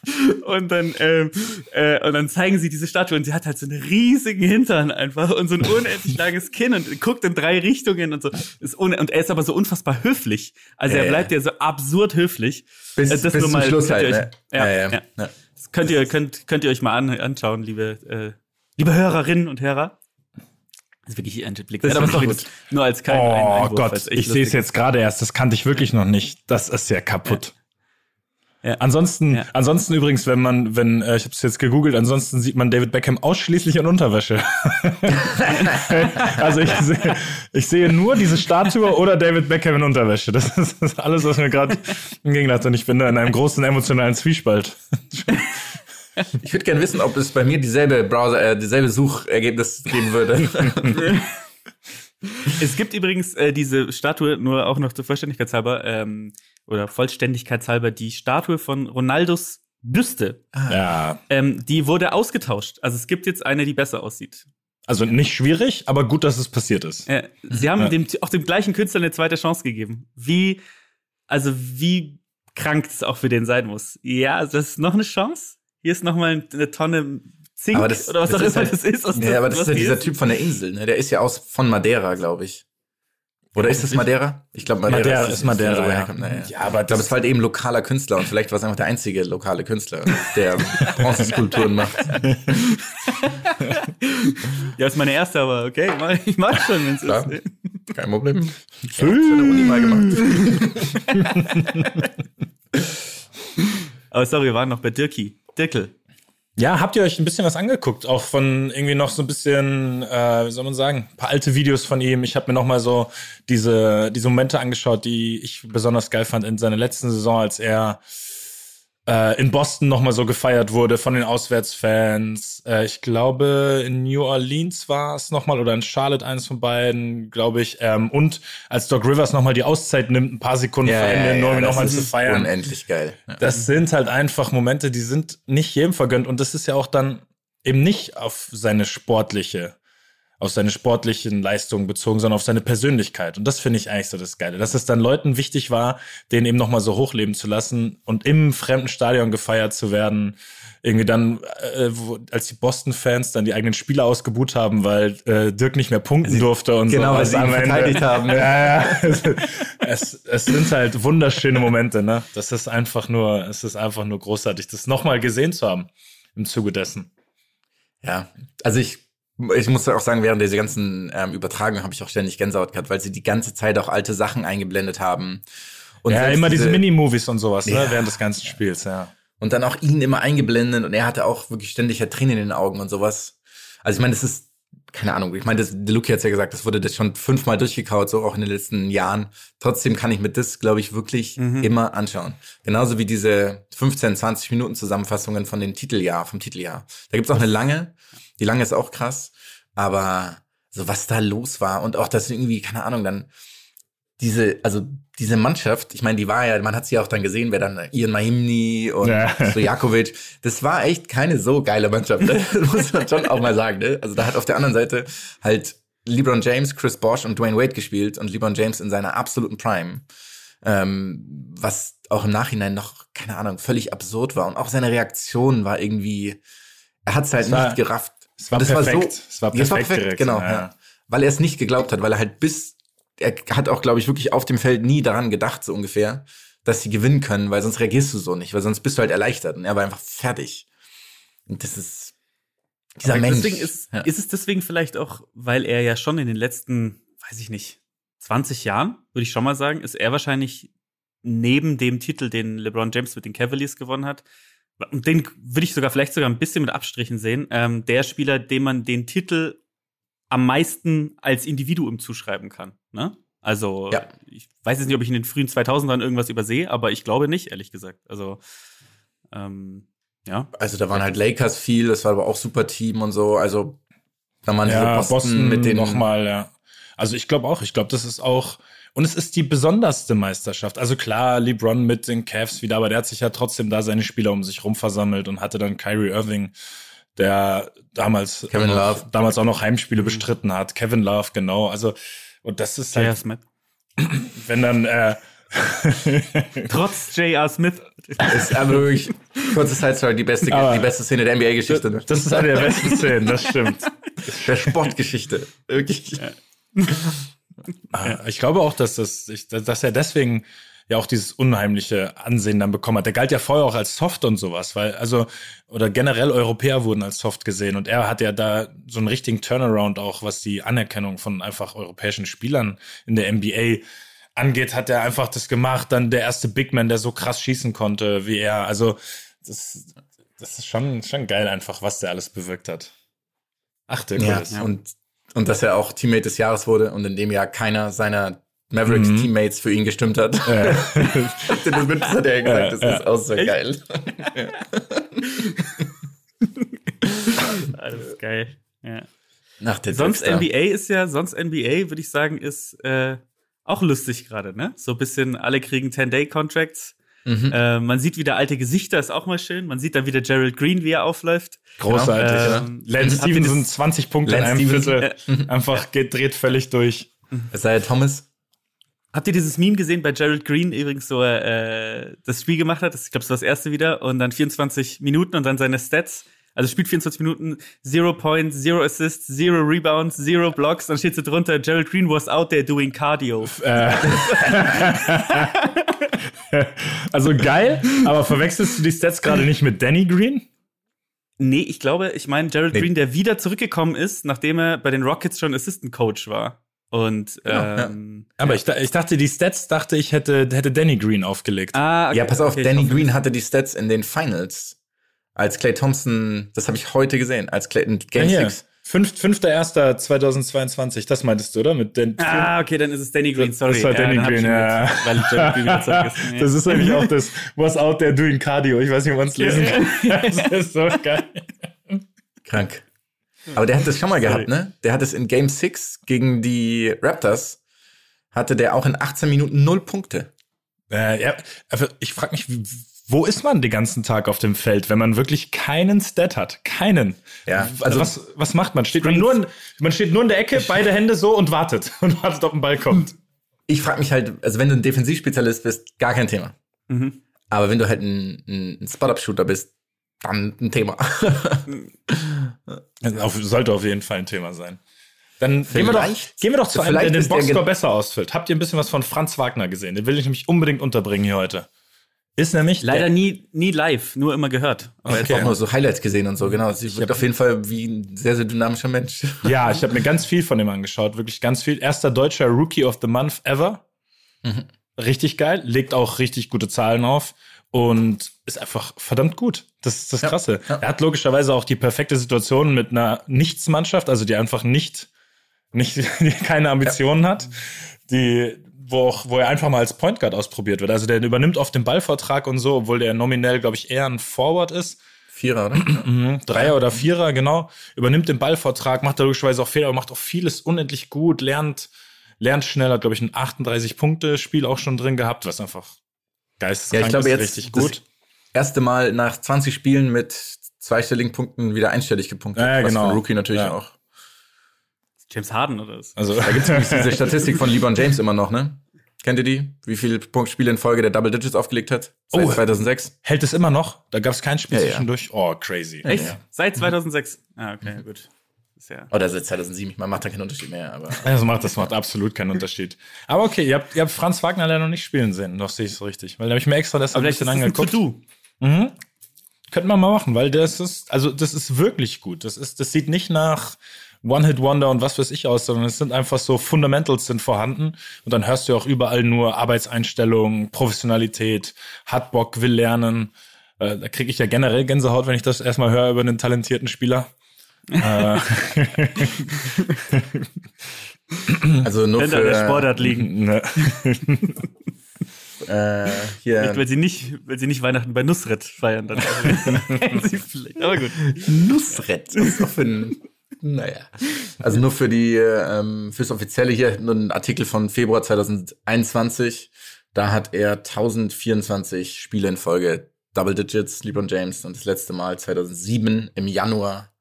Und dann, ähm, äh, und dann zeigen sie diese Statue und sie hat halt so einen riesigen Hintern einfach und so ein unendlich langes Kinn und guckt in drei Richtungen und so. Ist un und er ist aber so unfassbar höflich. Also Ja, er bleibt ja so absurd höflich. Bis, Äh, das bis nur zum mal- Schluss könnt ihr halt, euch- ne? ja, ja, ja. ja. Das könnt ihr, könnt, könnt ihr euch mal an, anschauen, liebe, äh, liebe Hörerinnen und Hörer. Das ist wirklich ein Blick. Das wert. aber ist sorry, gut. das nur als kein Oh Einwurf, Gott, ich sehe es jetzt gerade erst. Das kannte ich wirklich noch nicht. Das ist ja kaputt. Ja. Ansonsten, Ja. ansonsten übrigens, wenn man, wenn, äh, ich habe es jetzt gegoogelt, ansonsten sieht man David Beckham ausschließlich in Unterwäsche. also ich sehe, ich sehe nur diese Statue oder David Beckham in Unterwäsche. Das ist, das ist alles, was mir gerade entgegenhat. Und ich bin da in einem großen emotionalen Zwiespalt. Ich würde gerne wissen, ob es bei mir dieselbe Browser, äh, dieselbe Suchergebnis geben würde. Es gibt übrigens äh, diese Statue, nur auch noch zur Vollständigkeitshalber, ähm, oder Vollständigkeitshalber, die Statue von Ronaldos Büste. Ja, Ähm, die wurde ausgetauscht. Also es gibt jetzt eine, die besser aussieht. also nicht schwierig, aber gut, dass es passiert ist. Äh, sie haben Ja. dem, auch dem gleichen Künstler eine zweite Chance gegeben. Wie, also wie krank es auch für den sein muss. Ja, das ist noch eine Chance. Hier ist noch mal eine Tonne Zink Aber das, oder was das auch ist immer halt, das ist. Was ja, aber das ist ja dieser Typ von der Insel, ne? Der ist ja aus von Madeira, glaube ich. Oder ist das Madeira? Ich glaube, Madeira, Madeira das ist Madeira, er ja. Naja. Ja, aber ich glaube, es war halt eben lokaler Künstler und vielleicht war es einfach der einzige lokale Künstler, der Bronzeskulpturen macht. Ja, ist meine erste, aber okay, mach- ich mag schon, wenn es ist. Kein Problem. Ich für eine Uni mal gemacht. Aber sorry, wir waren noch bei Dirki. Dirkel. Ja, habt ihr euch ein bisschen was angeguckt? Auch von irgendwie noch so ein bisschen, äh, wie soll man sagen, ein paar alte Videos von ihm. Ich habe mir noch mal so diese, diese Momente angeschaut, die ich besonders geil fand in seiner letzten Saison, als er äh, in Boston noch mal so gefeiert wurde von den Auswärtsfans. Äh, ich glaube, in New Orleans war es noch mal oder in Charlotte eines von beiden, glaube ich. Ähm, und als Doc Rivers noch mal die Auszeit nimmt, ein paar Sekunden vor Ende, nur um ihn noch das mal zu feiern. Unendlich geil. Ja. Das sind halt einfach Momente, die sind nicht jedem vergönnt. Und das ist ja auch dann eben nicht auf seine sportliche, auf seine sportlichen Leistungen bezogen, sondern auf seine Persönlichkeit. Und das finde ich eigentlich so das Geile. Dass es dann Leuten wichtig war, den eben nochmal so hochleben zu lassen und im fremden Stadion gefeiert zu werden. Irgendwie dann, äh, wo, als die Boston-Fans dann die eigenen Spieler ausgebuht haben, weil äh, Dirk nicht mehr punkten durfte und Genau, so. weil sie ihn verteidigt haben. ja, ja. es, es sind halt wunderschöne Momente, ne? Das ist einfach nur, es ist einfach nur großartig, das nochmal gesehen zu haben im Zuge dessen. Ja, also ich, ich muss auch sagen, während dieser ganzen ähm, Übertragung habe ich auch ständig Gänsehaut gehabt, weil sie die ganze Zeit auch alte Sachen eingeblendet haben. Und ja, immer diese, Mini-Movies und sowas, ne? Ja. Während des ganzen Spiels, ja. Und dann auch ihn immer eingeblendet und er hatte auch wirklich ständig ja Tränen in den Augen und sowas. Also ich meine, das ist, keine Ahnung, ich meine, der Luki hat's ja gesagt, das wurde das schon fünfmal durchgekaut, so auch in den letzten Jahren. Trotzdem kann ich mir das, glaube ich, wirklich immer anschauen. Genauso wie diese 15, 20 Minuten Zusammenfassungen von dem Titeljahr, vom Titeljahr. Da gibt's auch eine lange, die lange ist auch krass, aber so was da los war und auch das irgendwie, keine Ahnung, dann diese, also diese Mannschaft, ich meine, die war ja, man hat sie ja auch dann gesehen, wer dann Ian Mahimni und Ja. Stojakovic, das war echt keine so geile Mannschaft, ne? muss man schon auch mal sagen. Ne? Also da hat auf der anderen Seite halt LeBron James, Chris Bosh und Dwayne Wade gespielt und LeBron James in seiner absoluten Prime, ähm, was auch im Nachhinein noch, keine Ahnung, völlig absurd war und auch seine Reaktion war irgendwie, er hat es halt Es war- nicht gerafft. Es war Und perfekt. Es war Ja, perfekt direkt, genau, ja. ja. Weil er es nicht geglaubt hat, weil er halt bis, er hat auch, glaube ich, wirklich auf dem Feld nie daran gedacht, so ungefähr, dass sie gewinnen können, weil sonst reagierst du so nicht, weil sonst bist du halt erleichtert und er war einfach fertig. Und das ist dieser Aber Mensch. Deswegen ist, ja. ist es deswegen vielleicht auch, weil er ja schon in den letzten, weiß ich nicht, 20 Jahren, würde ich schon mal sagen, ist er wahrscheinlich neben dem Titel, den LeBron James mit den Cavaliers gewonnen hat, und den würde ich sogar vielleicht sogar ein bisschen mit Abstrichen sehen, ähm, der Spieler, dem man den Titel am meisten als Individuum zuschreiben kann. Ne? Also, Ja. ich weiß jetzt nicht, ob ich in den frühen 2000ern irgendwas übersehe, aber ich glaube nicht, ehrlich gesagt. Also, ähm, ja. also da waren halt Lakers viel, das war aber auch super Team und so, also da waren Ja, Boston, Boston, mit den nochmal, ja. Also ich glaube auch, ich glaube, das ist auch, und es ist die besonderste Meisterschaft. Also klar, LeBron mit den Cavs wieder, aber der hat sich ja trotzdem da seine Spieler um sich rum versammelt und hatte dann Kyrie Irving, der damals, Kevin auch noch, Love. damals auch noch Heimspiele bestritten hat. Kevin Love, genau. Also, und das ist J.R. halt, Smith. wenn dann, äh, Trotz J.R. Smith. ist aber wirklich, kurze Side-Story, die beste, Aber- die beste Szene der NBA-Geschichte. Ne? das ist eine der besten Szenen, das stimmt. Der Sportgeschichte. Wirklich. Ah, Ich glaube auch, dass das, ich, dass er deswegen ja auch dieses unheimliche Ansehen dann bekommen hat. Der galt ja vorher auch als soft und sowas, weil, also, oder generell Europäer wurden als soft gesehen und er hat ja da so einen richtigen Turnaround auch, was die Anerkennung von einfach europäischen Spielern in der NBA angeht, hat er einfach das gemacht. Dann der erste Big Man, der so krass schießen konnte wie er. Also, das, das ist schon, schon geil einfach, was der alles bewirkt hat. Ach, der Ja, Chris. und, und dass er auch Teammate des Jahres wurde und in dem Jahr keiner seiner Mavericks-Teammates für ihn gestimmt hat. Ja. das hat er gesagt, das Ja, ist auch so geil. Alles geil. Ja. Nach der Sonst Trickster. NBA ist ja, sonst NBA, würde ich sagen, ist äh, auch lustig gerade, ne? So ein bisschen, alle kriegen 10-Day-Contracts. Mhm. Äh, man sieht wieder alte Gesichter, ist auch mal schön. Man sieht dann wieder Gerald Green, wie er aufläuft. Großartig. Genau. ja. Ähm, Lance habt ihr Stevenson, das- 20 Punkte Lance in einem Stevenson, Viertel. Einfach geht, dreht völlig durch. Es sei Thomas. Habt ihr dieses Meme gesehen bei Gerald Green übrigens, so er äh, das Spiel gemacht hat? Das, ich glaube, das war das erste wieder. Und dann 24 Minuten und dann seine Stats. Also spielt 24 Minuten, 0 Points, 0 Assists, 0 Rebounds, 0 Blocks. Dann steht so drunter, Gerald Green was out there doing Cardio. Also geil, aber verwechselst du die Stats gerade nicht mit Danny Green? Nee, ich glaube, ich meine Gerald Nee. Green, der wieder zurückgekommen ist, nachdem er bei den Rockets schon Assistant Coach war. Und ja. ähm, Aber ich, da- ich dachte, die Stats dachte ich, hätte, hätte Danny Green aufgelegt. ah, okay, Ja, pass auf, okay, ich Danny hoffe Green hatte die Stats in den Finals. Als Clay Thompson, das habe ich heute gesehen, als Clay in Game Ja, hier. 6. Fünf, 5.1.2022, das meintest du, oder? Mit den Ah, okay, dann ist es Danny Green, sorry. Das war Danny ich Green, ja. mit. Ja. Das ist eigentlich auch das Was out there doing Cardio. Ich weiß nicht, ob man es lesen kann. Das ist so geil. Krank. Aber der hat das schon mal gehabt, ne? Der hat es in Game 6 gegen die Raptors, hatte der auch in 18 Minuten null Punkte. Äh, ja, aber ich frage mich, wie- wo ist man den ganzen Tag auf dem Feld, wenn man wirklich keinen Stat hat? Keinen. Ja, Also also- was, was macht man? Steht man, nur in, man steht nur in der Ecke, beide Hände so und wartet. Und wartet, ob ein Ball kommt. Ich frage mich halt, also wenn du ein Defensivspezialist bist, gar kein Thema. Mhm. Aber wenn du halt ein, ein, Spot-Up-Shooter bist, dann ein Thema. Also auf, sollte auf jeden Fall ein Thema sein. Dann gehen wir, doch, Vielleicht- gehen wir doch zu einem, der vielleicht den Boxscore besser ausfüllt. Habt ihr ein bisschen was von Franz Wagner gesehen? Den will ich nämlich unbedingt unterbringen hier heute. Ist nämlich Leider der, nie, nie live, nur immer gehört. Aber Ich habe auch nur so Highlights gesehen und so, genau. Sie wirkt auf jeden Fall wie ein sehr, sehr dynamischer Mensch. Ja, ich habe mir ganz viel von dem angeschaut, wirklich ganz viel. Erster deutscher Rookie of the Month ever. Richtig geil, legt auch richtig gute Zahlen auf und ist einfach verdammt gut. Das ist das Krasse. ja. Er hat logischerweise auch die perfekte Situation mit einer Nichtsmannschaft, also die einfach nicht, nicht die keine Ambitionen hat, die wo, auch, wo er einfach mal als Point Guard ausprobiert wird. Also der übernimmt oft den Ballvortrag und so, obwohl der nominell, glaube ich, eher ein Forward ist. Vierer, oder? Mhm, Dreier oder Vierer, genau. Übernimmt den Ballvortrag, macht da logischerweise auch Fehler, aber macht auch vieles unendlich gut, lernt, lernt schnell, hat, glaube ich, ein 38-Punkte-Spiel auch schon drin gehabt, was einfach geisteskrank Ja, ich glaube ist, jetzt richtig gut. erste Mal nach 20 Spielen mit zweistelligen Punkten wieder einstellig gepunktet. Ja, ja, was genau. für Rookie natürlich Ja. auch. James Harden oder was? Also, Da gibt's nämlich diese Statistik von LeBron James immer noch, ne? Kennt ihr die? Wie viele Punktspiele in Folge der Double Digits aufgelegt hat? Seit Oh. 2006? hält es immer noch? Da gab es kein Spiel Ja, ja. zwischendurch? Oh, crazy. Echt? Ja. Seit 2006? Ah, okay, gut. Ist ja. Oder seit 2007. Man macht da keinen Unterschied mehr, aber. Das macht, das macht absolut keinen Unterschied. Aber okay, ihr habt, ihr habt Franz Wagner leider noch nicht spielen sehen, noch sehe ich es richtig. Weil da habe ich mir extra das ein Aber vielleicht bisschen ein angeguckt. To-Do. Mhm. Könnte man mal machen, weil das ist, also das ist wirklich gut. Das ist, das sieht nicht nach One-Hit-Wonder und was weiß ich aus, sondern es sind einfach so Fundamentals sind vorhanden. Und dann hörst du auch überall nur Arbeitseinstellungen, Professionalität, hat Bock, will lernen. Äh, da kriege ich ja generell Gänsehaut, wenn ich das erstmal höre über einen talentierten Spieler. äh, Also nur Könnte an der für Sportart liegen. ne. äh, hier Vielleicht, weil sie nicht, weil sie nicht Weihnachten bei Nusret feiern, dann hätten sie vielleicht. Aber gut. Nusret. Das ist doch für ein, naja. Also nur für die, ähm, fürs Offizielle hier nur ein Artikel von Februar 2021. Da hat er 1024 Spiele in Folge Double Digits, LeBron James, und das letzte Mal 2007 im Januar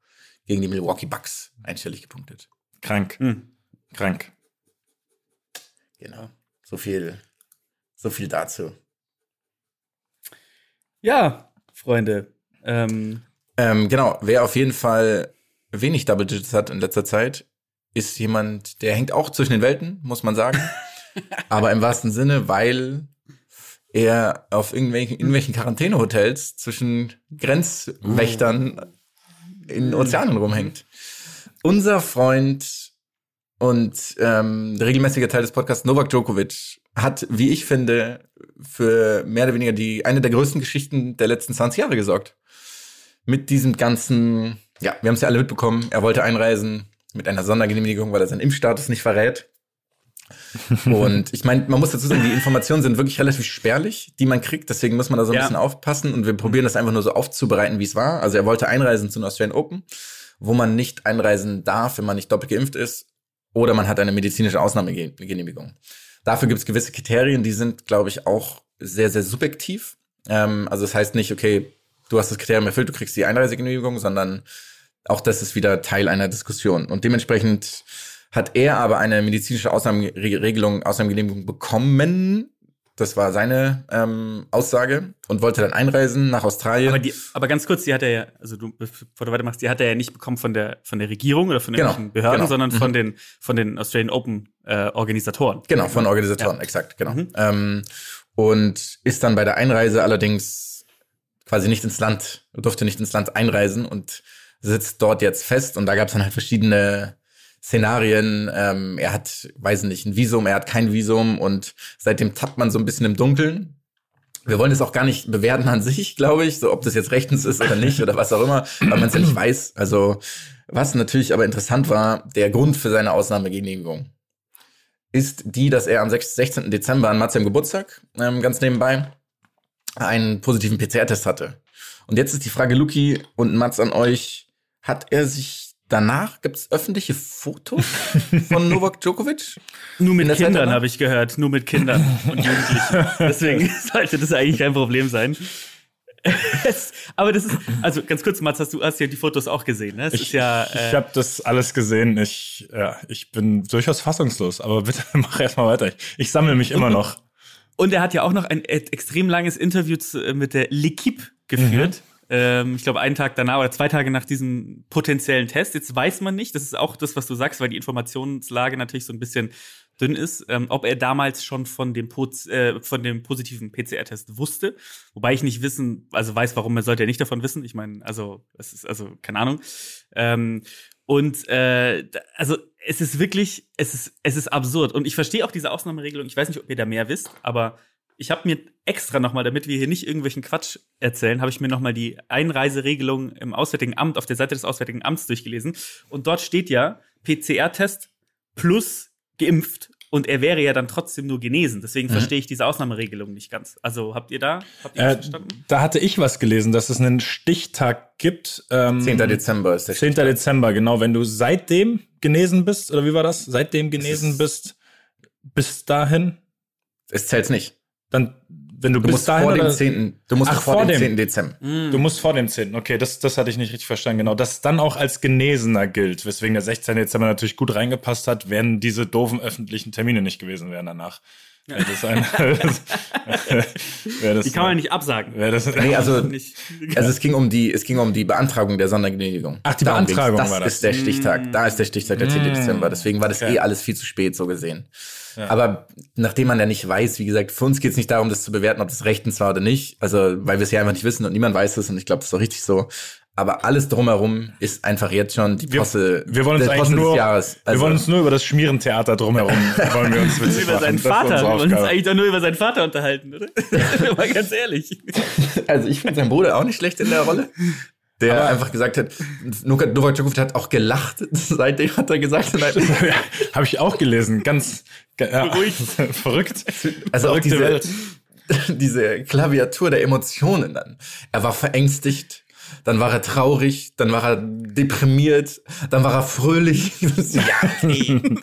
gegen die Milwaukee Bucks einstellig gepunktet. Krank. Hm. Krank. Genau. So viel, so viel dazu. Ja, Freunde. Ähm, Ähm, genau, wer auf jeden Fall wenig Double Digits hat in letzter Zeit, ist jemand, der hängt auch zwischen den Welten, muss man sagen. Aber im wahrsten Sinne, weil er auf irgendwelchen, irgendwelchen Quarantänehotels zwischen Grenzwächtern in Ozeanen rumhängt. Unser Freund und ähm, regelmäßiger Teil des Podcasts Novak Djokovic hat, wie ich finde, für mehr oder weniger die eine der größten Geschichten der letzten 20 Jahre gesorgt. Mit diesem ganzen, ja, wir haben es ja alle mitbekommen, er wollte einreisen mit einer Sondergenehmigung, weil er seinen Impfstatus nicht verrät. Und ich meine, man muss dazu sagen, die Informationen sind wirklich relativ spärlich, die man kriegt. Deswegen muss man da so ein Ja. bisschen aufpassen. Und wir probieren das einfach nur so aufzubereiten, wie es war. Also er wollte einreisen zu den Australian Open, wo man nicht einreisen darf, wenn man nicht doppelt geimpft ist. Oder man hat eine medizinische Ausnahmegenehmigung. Dafür gibt es gewisse Kriterien, die sind, glaube ich, auch sehr, sehr subjektiv. Ähm, also das heißt nicht, okay, du hast das Kriterium erfüllt, du kriegst die Einreisegenehmigung, sondern auch das ist wieder Teil einer Diskussion. Und dementsprechend hat er aber eine medizinische Ausnahmeregelung, Ausnahmegenehmigung bekommen. Das war seine ähm, Aussage und wollte dann einreisen nach Australien. Aber, die, aber ganz kurz, die hat er ja, also du, bevor du weitermachst, die hat er ja nicht bekommen von der, von der Regierung oder von den Genau, Behörden, genau. sondern von den, von den Australian Open äh, Organisatoren. Genau, von Organisatoren, exakt, genau. Ähm, und ist dann bei der Einreise allerdings quasi nicht ins Land, durfte nicht ins Land einreisen und sitzt dort jetzt fest. Und da gab es dann halt verschiedene Szenarien. Ähm, er hat, weiß nicht, ein Visum, er hat kein Visum und seitdem tappt man so ein bisschen im Dunkeln. Wir wollen das auch gar nicht bewerten an sich, glaube ich, so ob das jetzt rechtens ist oder nicht oder was auch immer, weil man es ja nicht weiß. Also was natürlich aber interessant war, der Grund für seine Ausnahmegenehmigung ist die, dass er am 6 16. Dezember an Mats Geburtstag, ähm, ganz nebenbei, einen positiven PCR-Test hatte. Und jetzt ist die Frage, Luki und Mats an euch, hat er sich danach, gibt es öffentliche Fotos von Novak Djokovic? Nur mit Kindern habe ich gehört, nur mit Kindern und Jugendlichen. Deswegen sollte das eigentlich kein Problem sein. Es, aber das ist, also ganz kurz, Mats, hast du hast ja die Fotos auch gesehen, ne? Es ist ja, ich äh, habe das alles gesehen. Ich, ja, ich bin durchaus fassungslos, aber bitte mach erstmal weiter. Ich, ich sammle mich immer noch. Und er hat ja auch noch ein e- extrem langes Interview äh, mit der L'Equipe geführt. Ähm, ich glaube, einen Tag danach oder zwei Tage nach diesem potenziellen Test. Jetzt weiß man nicht, das ist auch das, was du sagst, weil die Informationslage natürlich so ein bisschen dünn ist, ähm, ob er damals schon von dem, Poz äh, von dem positiven PCR-Test wusste. Wobei ich nicht wissen, also weiß, warum er sollte er nicht davon wissen. Ich meine, also, es ist, also, keine Ahnung. Ähm, und äh, also es ist wirklich, es ist, es ist absurd. Und ich verstehe auch diese Ausnahmeregelung. Ich weiß nicht, ob ihr da mehr wisst, aber ich habe mir extra nochmal, damit wir hier nicht irgendwelchen Quatsch erzählen, habe ich mir nochmal die Einreiseregelung im Auswärtigen Amt auf der Seite des Auswärtigen Amts durchgelesen. Und dort steht ja PCR-Test plus geimpft. Und er wäre ja dann trotzdem nur genesen. Deswegen verstehe ich diese Ausnahmeregelung nicht ganz. Also habt ihr da, habt ihr Äh, verstanden? da hatte ich was gelesen, dass es einen Stichtag gibt. Ähm, 10. Dezember ist der 10. Dezember, genau. Wenn du seitdem genesen bist, oder wie war das? Seitdem genesen ist- bist, bis dahin, Es zählt nicht. dann, wenn du, Du bis musst dahin vor dem oder- 10. Du musst Ach, vor, vor dem dem- 10. Dezember. Du musst vor dem 10. Okay, das, das hatte ich nicht richtig verstanden. Genau, das dann auch als Genesener gilt, weswegen der 16. Dezember natürlich gut reingepasst hat, wenn diese doofen öffentlichen Termine nicht gewesen wären danach. Wäre das ein, wäre das, Die kann man nicht absagen. Wäre das, Nee, also, Nicht. also es ging um die, es ging um die Beantragung der Sondergenehmigung. Ach, die Darum. Beantragung das war das. ist der Stichtag. Da ist der Stichtag, der 10. Dezember. Deswegen war das Okay. eh alles viel zu spät so gesehen. Aber nachdem man ja nicht weiß, wie gesagt, für uns geht es nicht darum, das zu bewerten, ob das rechtens war oder nicht. Also, weil wir es ja einfach nicht wissen und niemand weiß es und ich glaube, das ist doch richtig so. Aber alles drumherum ist einfach jetzt schon die wir, Posse, wir wollen uns eigentlich Posse nur, des Jahres. Also, wir wollen uns nur über das Schmierentheater drumherum, wollen wir uns witzig über seinen Vater. Wir wollen uns eigentlich doch nur über seinen Vater unterhalten, oder? Mal ganz ehrlich. Also ich finde seinen Bruder auch nicht schlecht in der Rolle. Der einfach gesagt hat, Novak Djokovic hat auch gelacht, seitdem hat er gesagt. ja, Habe ich auch gelesen. Ganz ja, Beruhigt. verrückt. Also auch diese, Welt. diese Klaviatur der Emotionen dann. Er war verängstigt, dann war er traurig, dann war er deprimiert, dann war er fröhlich. ja, okay.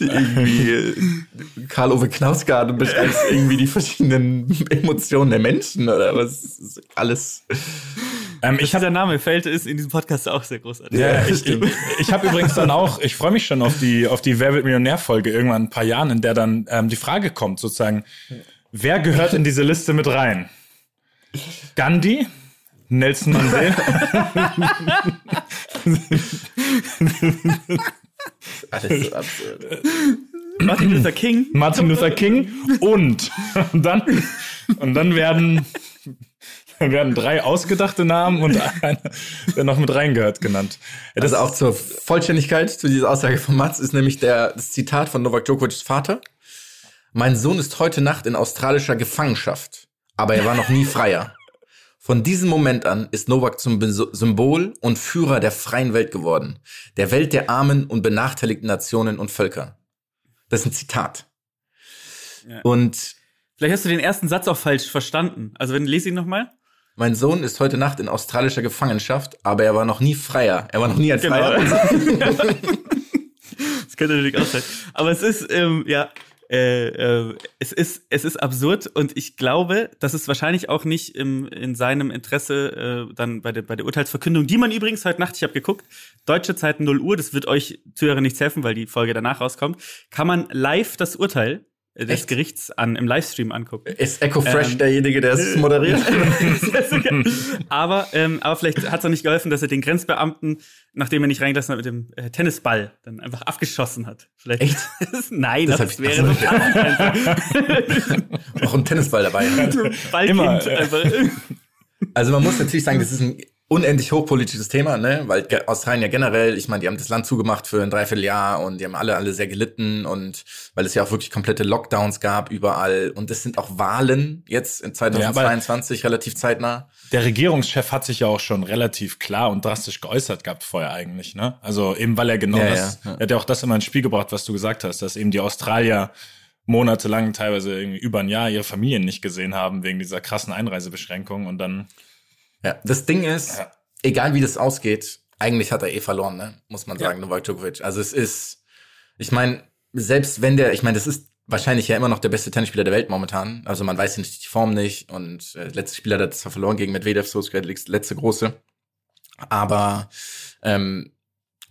irgendwie Karl-Ove Knausgard und beschreibst irgendwie die verschiedenen Emotionen der Menschen oder was ist alles. Ähm, ich habe der Name fällt ist in diesem Podcast auch sehr großartig. Ja, ich, ich, ich habe übrigens dann auch, ich freue mich schon auf die, auf die Wer wird Millionär-Folge irgendwann in ein paar Jahren, in der dann ähm, die Frage kommt, sozusagen, wer gehört in diese Liste mit rein? Gandhi? Nelson Mandela? Alles so absurd. Martin Luther King. Martin Luther King und, und dann und dann werden dann werden drei ausgedachte Namen und einer, der noch mit reingehört, genannt. Ja, Das also auch zur Vollständigkeit zu dieser Aussage von Mats ist nämlich der, das Zitat von Novak Djokovic's Vater. Mein Sohn ist heute Nacht in australischer Gefangenschaft, aber er war noch nie freier. Von diesem Moment an ist Novak zum Symbol und Führer der freien Welt geworden. Der Welt der armen und benachteiligten Nationen und Völker. Das ist ein Zitat. Ja. Und Vielleicht hast du den ersten Satz auch falsch verstanden. Also wenn lese ihn noch mal. mein Sohn ist heute Nacht in australischer Gefangenschaft, aber er war noch nie freier. Er war noch nie ein Genau. Freier. Das könnte natürlich auch sein. Aber es ist, ähm, ja, äh, äh, es ist, es ist absurd und ich glaube, dass es wahrscheinlich auch nicht im, in seinem Interesse äh, dann bei der, bei der Urteilsverkündung, die man übrigens heute Nacht, ich habe geguckt, deutsche Zeit 0 Uhr, das wird euch Zuhörer nichts helfen, weil die Folge danach rauskommt, kann man live das Urteil des Echt? Gerichts an, im Livestream angucken. Ist Echo Fresh Ähm, derjenige, der es moderiert? aber, ähm, aber vielleicht hat es auch nicht geholfen, dass er den Grenzbeamten, nachdem er nicht reingelassen hat, mit dem äh, Tennisball dann einfach abgeschossen hat. Vielleicht. Echt? Nein, Das das, wäre so Auch ein Tennisball dabei. Ballkind Immer, äh. Also man muss natürlich sagen, das ist ein unendlich hochpolitisches Thema, ne? Weil Australien ja generell, ich meine, die haben das Land zugemacht für ein Dreivierteljahr und die haben alle, alle sehr gelitten und weil es ja auch wirklich komplette Lockdowns gab überall und es sind auch Wahlen jetzt in 2022 relativ zeitnah. Der Regierungschef hat sich ja auch schon relativ klar und drastisch geäußert gehabt vorher eigentlich, ne? Also eben weil er genau Ja, das, ja, ja. er hat ja auch das immer ins Spiel gebracht, was du gesagt hast, dass eben die Australier monatelang, teilweise irgendwie über ein Jahr ihre Familien nicht gesehen haben wegen dieser krassen Einreisebeschränkung und dann Ja, das Ding ist, Ja. egal wie das ausgeht, eigentlich hat er eh verloren, ne? Muss man sagen, Novak Djokovic. Also es ist, ich meine, selbst wenn der, ich meine, das ist wahrscheinlich ja immer noch der beste Tennisspieler der Welt momentan. Also man weiß ja nicht die Form nicht und äh, letzte Spieler hat er zwar verloren gegen Medvedev, so ist gerade die letzte große. Aber ähm,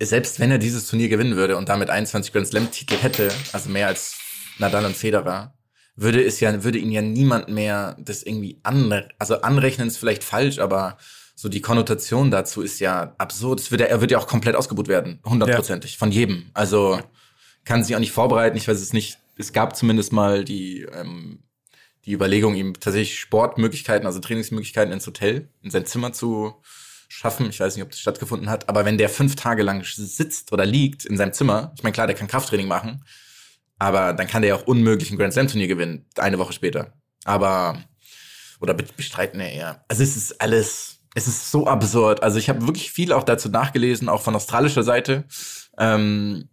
selbst wenn er dieses Turnier gewinnen würde und damit 21 Grand Slam Titel hätte, also mehr als Nadal und Federer, würde es ja, würde ihn ja niemand mehr das irgendwie an, also anrechnen ist vielleicht falsch, aber so die Konnotation dazu ist ja absurd. Es wird ja, er wird ja auch komplett ausgebucht werden, hundertprozentig, von jedem. Also kann sich auch nicht vorbereiten. Ich weiß es nicht. Es gab zumindest mal die, ähm, die Überlegung, ihm tatsächlich Sportmöglichkeiten, also Trainingsmöglichkeiten ins Hotel, in sein Zimmer zu schaffen. Ich weiß nicht, ob das stattgefunden hat, aber wenn der fünf Tage lang sitzt oder liegt in seinem Zimmer, ich meine, klar, der kann Krafttraining machen, aber dann kann der ja auch unmöglich ein Grand Slam Turnier gewinnen, eine Woche später. Aber, oder be- bestreiten er eher. Also es ist alles, es ist so absurd. Also ich habe wirklich viel auch dazu nachgelesen, auch von australischer Seite. Ähm,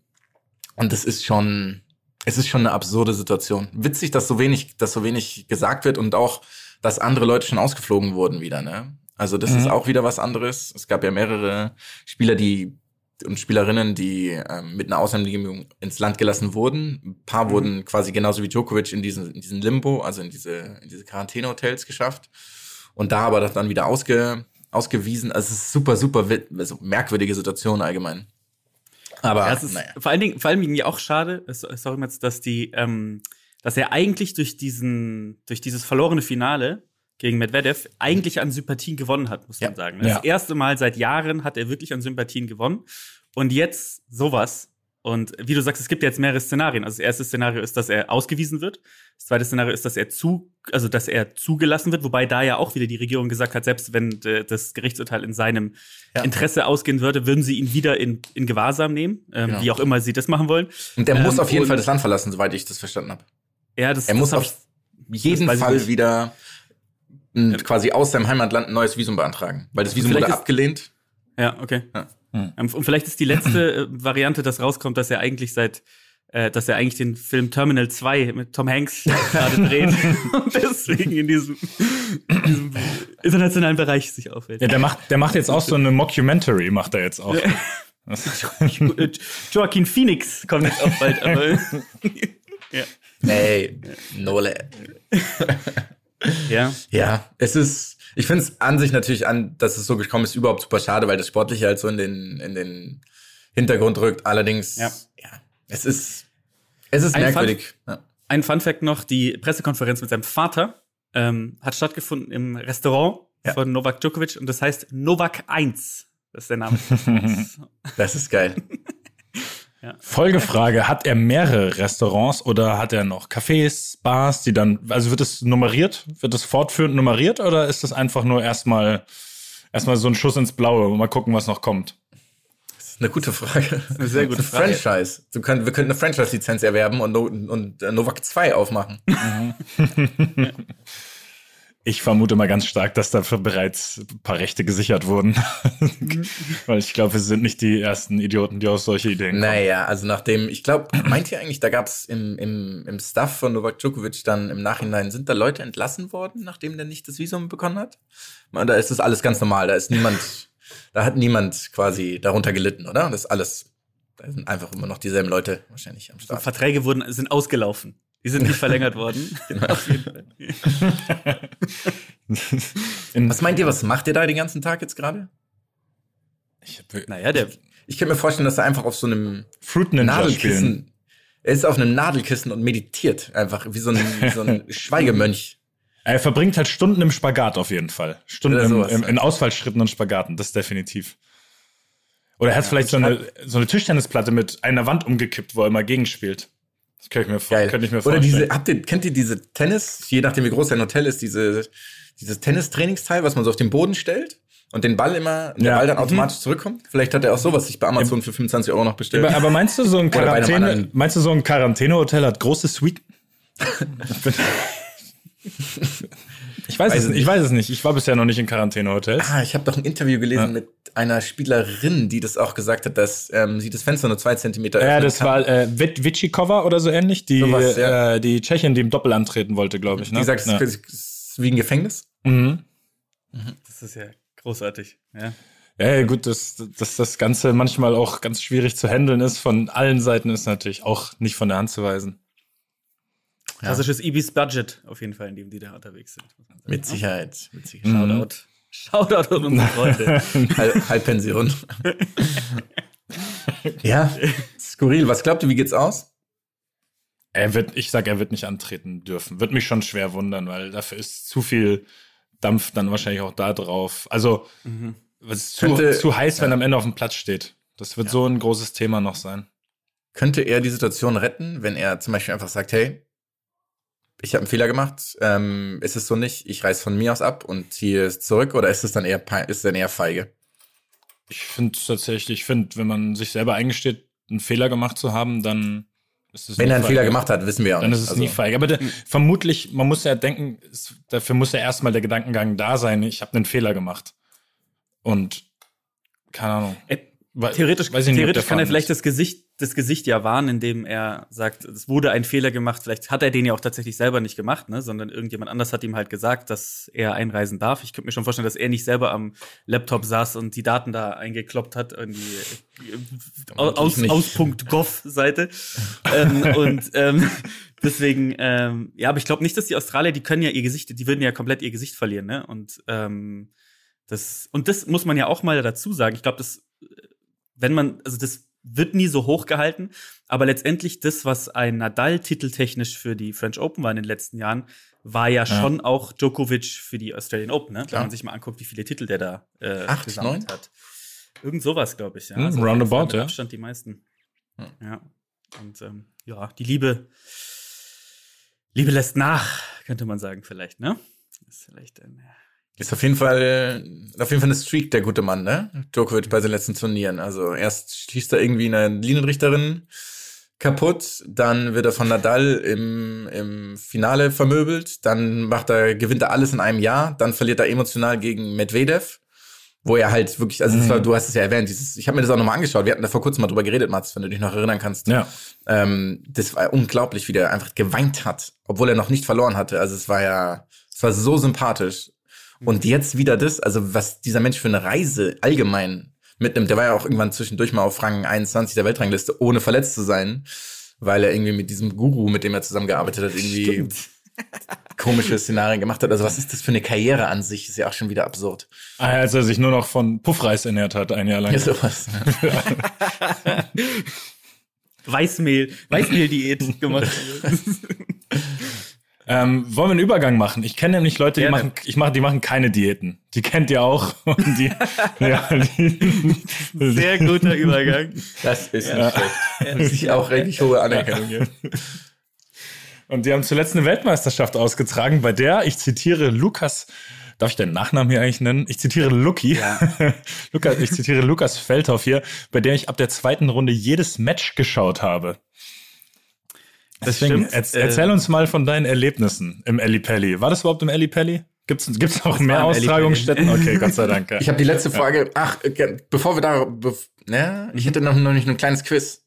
und das ist schon, es ist schon eine absurde Situation. Witzig, dass so wenig, dass so wenig gesagt wird und auch, dass andere Leute schon ausgeflogen wurden wieder, ne? Also das ist auch wieder was anderes. Es gab ja mehrere Spieler, die und Spielerinnen, die ähm, mit einer Ausnahmegenehmigung ins Land gelassen wurden. Ein paar wurden quasi genauso wie Djokovic in diesen, in diesen Limbo, also in diese, in diese Quarantänehotels geschafft. Und da aber das dann wieder ausge, ausgewiesen. Also es ist super, super also merkwürdige Situation allgemein. Aber Ja, es ist naja. vor allen Dingen, vor allem irgendwie auch schade, sorry jetzt, dass die, ähm, dass er eigentlich durch diesen, durch dieses verlorene Finale gegen Medvedev eigentlich an Sympathien gewonnen hat, muss man Ja. sagen. Ja. Das erste Mal seit Jahren hat er wirklich an Sympathien gewonnen. Und jetzt sowas. Und wie du sagst, es gibt jetzt mehrere Szenarien. Also das erste Szenario ist, dass er ausgewiesen wird. Das zweite Szenario ist, dass er zu, also dass er zugelassen wird, wobei da ja auch wieder die Regierung gesagt hat, selbst wenn äh, das Gerichtsurteil in seinem Ja. Interesse ausgehen würde, würden sie ihn wieder in, in Gewahrsam nehmen, ähm, Genau. wie auch immer sie das machen wollen. Und der muss Ähm, auf jeden Fall das Land verlassen, soweit ich das verstanden habe. Ja, das, Er das muss auf jeden Fall wieder m, quasi aus seinem Heimatland ein neues Visum beantragen. Weil das Visum Vielleicht wurde ist- abgelehnt. Ja, okay. Ja. Hm. Ähm, Und vielleicht ist die letzte äh, Variante, dass rauskommt, dass er eigentlich seit, äh, dass er eigentlich den Film Terminal 2 mit Tom Hanks gerade dreht und deswegen in diesem, in diesem internationalen Bereich sich aufhält. ja, der macht der macht jetzt auch so eine Mockumentary macht er jetzt auch. Äh, Joaquin Phoenix kommt jetzt auch bald, aber ja. Ey, Nole. ja. Ja, es ist, ich finde es an sich natürlich an, dass es so gekommen ist, überhaupt super schade, weil das Sportliche halt so in den, in den Hintergrund rückt. Allerdings, Ja. ja, es ist, es ist Ein merkwürdig. Ja. Ein Fun Fact noch, die Pressekonferenz mit seinem Vater ähm, hat stattgefunden im Restaurant Ja. von Novak Djokovic und das heißt Novak 1. Das ist der Name. Das ist geil. Folgefrage, hat er mehrere Restaurants oder hat er noch Cafés, Bars, die dann, also wird es nummeriert, wird es fortführend nummeriert oder ist das einfach nur erstmal, erstmal so ein Schuss ins Blaue und mal gucken, was noch kommt? Das ist eine gute Frage. Eine sehr gute Frage. Franchise. Du könnt, wir könnten eine Franchise-Lizenz erwerben und, No- und äh, Novak 2 aufmachen. Ich vermute mal ganz stark, dass dafür bereits ein paar Rechte gesichert wurden. Weil ich glaube, wir sind nicht die ersten Idioten, die auf solche Ideen kommen. Naja, also nachdem, ich glaube, meint ihr eigentlich, da gab es im, im, im Staff von Novak Djokovic dann im Nachhinein, sind da Leute entlassen worden, nachdem der nicht das Visum bekommen hat? Man, Da ist das alles ganz normal, da ist niemand, da hat niemand quasi darunter gelitten, oder? Das ist alles, da sind einfach immer noch dieselben Leute wahrscheinlich am Start. Verträge wurden, sind ausgelaufen. Die sind nicht verlängert worden. Auf jeden Fall. Was meint ihr, was macht ihr da den ganzen Tag jetzt gerade? ich hab, Naja, der, Ich könnte mir vorstellen, dass er einfach auf so einem Fruit Ninja spielen. Nadelkissen, er ist auf einem Nadelkissen und meditiert, einfach wie so ein, wie so ein Schweigemönch. Er verbringt halt Stunden im Spagat auf jeden Fall. Stunden im, im, ja. in Ausfallschritten und Spagaten, das definitiv. Oder er hat vielleicht so eine, so eine Tischtennisplatte mit einer Wand umgekippt, wo er immer gegenspielt. Das könnte ich mir, Geil. könnte ich mir Oder vorstellen. diese, habt ihr, kennt ihr diese Tennis, je nachdem wie groß dein Hotel ist, diese, dieses Tennistrainingsteil, was man so auf den Boden stellt und den Ball immer, der Ja. Ball dann Mhm. automatisch zurückkommt? Vielleicht hat er auch sowas sich bei Amazon für 25 Euro noch bestellt. aber, meinst du, so ein Oder Quarantäne, meinst du, so ein Quarantänehotel hat große Suite? ich weiß, Weiß es nicht. Ich weiß es nicht. Ich war bisher noch nicht in Quarantänehotels. Ah, ich habe doch ein Interview gelesen Ja. mit einer Spielerin, die das auch gesagt hat, dass ähm, sie das Fenster nur zwei Zentimeter Ja, öffnen das kann. war äh, Vit- Vicikova oder so ähnlich, die, Sowas, ja. äh, die Tschechin, die im Doppel antreten wollte, glaube ich. Ne? Die sagt, es ja. ist- es ist wie ein Gefängnis. Mhm. das ist ja großartig. Ja. Ja, ja, gut, dass, dass das Ganze manchmal auch ganz schwierig zu handeln ist von allen Seiten, ist natürlich auch nicht von der Hand zu weisen. Klassisches Ibis Budget, auf jeden Fall, in dem die da unterwegs sind. muss man sagen. Mit Sicherheit. Mit Sicherheit. Mhm. Shoutout. Shoutout an unsere Freunde. Halb, Halbpension. ja, skurril. Was glaubt ihr, wie geht's aus? Er wird, ich sag, er wird nicht antreten dürfen. Wird mich schon schwer wundern, weil dafür ist zu viel Dampf dann wahrscheinlich auch da drauf. Also, es ist zu, Könnte- zu heiß, wenn er am Ende auf dem Platz steht. Das wird so ein großes Thema noch sein. Könnte er die Situation retten, wenn er zum Beispiel einfach sagt, hey, ich habe einen Fehler gemacht, ähm, ist es so nicht, ich reiß von mir aus ab und ziehe es zurück oder ist es dann eher ist es dann eher feige? Ich finde tatsächlich, ich finde, wenn man sich selber eingesteht, einen Fehler gemacht zu haben, dann ist es Wenn er einen Fehler gemacht hat, wissen wir auch Dann nicht. ist es Also, nie feige. Aber der, vermutlich, man muss ja denken, es, dafür muss ja erstmal der Gedankengang da sein, ich habe einen Fehler gemacht. Und keine Ahnung. Äh, Theoretisch, weiß ich nicht, theoretisch kann er vielleicht ist. das Gesicht, das Gesicht ja wahren, indem er sagt, es wurde ein Fehler gemacht. Vielleicht hat er den ja auch tatsächlich selber nicht gemacht, ne? sondern irgendjemand anders hat ihm halt gesagt, dass er einreisen darf. Ich könnte mir schon vorstellen, dass er nicht selber am Laptop saß und die Daten da eingekloppt hat in die aus, aus.gov-Seite. ähm, und ähm, deswegen, ähm, ja, aber ich glaube nicht, dass die Australier, die können ja ihr Gesicht, die würden ja komplett ihr Gesicht verlieren, ne? Und ähm, das, und das muss man ja auch mal dazu sagen. Ich glaube, das wenn man, also das wird nie so hoch gehalten, aber letztendlich das, was ein Nadal titeltechnisch für die French Open war in den letzten Jahren, war ja, schon auch Djokovic für die Australian Open, ne? Wenn man sich mal anguckt, wie viele Titel der da äh, Acht, gesammelt neun? hat. Irgend sowas, glaube ich, ja. Hm, Also roundabout, ja. Abstand die meisten. Hm. Ja. Und ähm, ja, die Liebe, Liebe lässt nach, könnte man sagen, vielleicht, ne? Ist vielleicht ein Ist auf jeden Fall, auf jeden Fall eine Streak, der gute Mann, ne? Djokovic bei seinen letzten Turnieren. Also erst schießt er irgendwie eine Linienrichterin kaputt, dann wird er von Nadal im, im Finale vermöbelt, dann macht er, gewinnt er alles in einem Jahr, dann verliert er emotional gegen Medvedev, wo er halt wirklich, also das war, du hast es ja erwähnt, dieses, ich habe mir das auch nochmal angeschaut, wir hatten da vor kurzem mal drüber geredet, Mats, wenn du dich noch erinnern kannst. Ja. Ähm, das war unglaublich, wie der einfach geweint hat, obwohl er noch nicht verloren hatte. Also es war ja, es war so sympathisch. Und jetzt wieder das, also was dieser Mensch für eine Reise allgemein mitnimmt. Der war ja auch irgendwann zwischendurch mal auf Rang 21 der Weltrangliste, ohne verletzt zu sein, weil er irgendwie mit diesem Guru, mit dem er zusammengearbeitet hat, irgendwie komische Szenarien gemacht hat. Also was ist das für eine Karriere an sich? Ist ja auch schon wieder absurd. Ah, Als er sich nur noch von Puffreis ernährt hat, ein Jahr lang. Ja, sowas. Weißmehl, Weißmehl-Diät gemacht. Ähm, wollen wir einen Übergang machen? Ich kenne nämlich Leute, die Gerne. machen, ich mache, die machen keine Diäten. Die kennt ihr auch. Und die, ja, die, Sehr guter Übergang. Das ist nicht schlecht. Muss ich auch richtig hohe Anerkennung hier. Und die haben zuletzt eine Weltmeisterschaft ausgetragen, bei der, ich zitiere Lukas, darf ich deinen Nachnamen hier eigentlich nennen? Ich zitiere Luki. Lukas, ich zitiere Lukas Feldhoff hier, bei der ich ab der zweiten Runde jedes Match geschaut habe. Deswegen, erz- Äh, erzähl uns mal von deinen Erlebnissen im Eli Pelli. War das überhaupt im Eli Pelli? Gibt's, gibt's noch mehr Austragungsstätten? Okay, Gott sei Dank. ja. Ich habe die letzte Frage. Ach, äh, bevor wir da, bev ne, ich hätte noch, noch nicht ein kleines Quiz.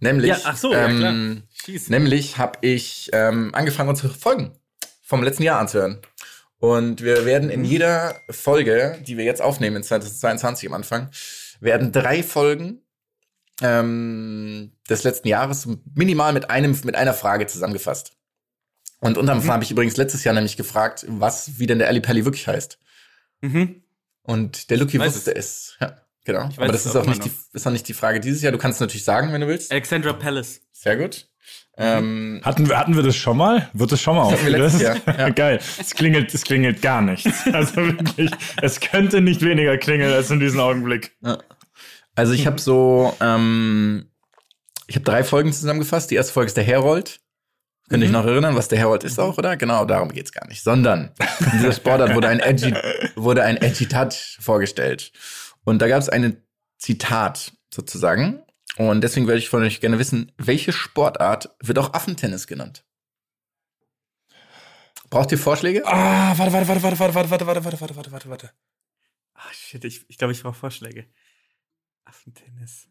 Nämlich, Ja, ach so, ja, klar. ähm, Schieß. nämlich habe ich ähm, angefangen, unsere Folgen vom letzten Jahr anzuhören. Und wir werden in jeder Folge, die wir jetzt aufnehmen in 2022 am Anfang, werden drei Folgen ähm, des letzten Jahres minimal mit einem mit einer Frage zusammengefasst. Und unter anderem habe ich übrigens letztes Jahr nämlich gefragt, was wie denn der Ali Pelli wirklich heißt. Mhm. Und der Lucky wusste es. Ja, genau. Aber das ist auch nicht die, ist auch nicht die Frage dieses Jahr. Du kannst es natürlich sagen, wenn du willst. Alexandra Palace. Sehr gut. Ähm, Hatten wir, hatten wir das schon mal? Wird das schon mal aufgelöst? ja. Geil. Es klingelt, es klingelt gar nichts. Also wirklich, es könnte nicht weniger klingeln als in diesem Augenblick. Also ich habe so, ähm, ich habe drei Folgen zusammengefasst. Die erste Folge ist der Herold. Könnt ihr euch noch erinnern, was der Herold ist auch, oder? Genau, darum geht's gar nicht. Sondern in dieser Sportart wurde ein edgy, wurde ein edgy Touch vorgestellt. Und da gab es ein Zitat sozusagen. Und deswegen würde ich von euch gerne wissen, welche Sportart wird auch Affentennis genannt? Braucht ihr Vorschläge? Ah, warte, warte, warte, warte, warte, warte, warte, warte, warte, warte, warte, warte. Ach shit, ich, ich glaube, ich brauche Vorschläge. Affentennis.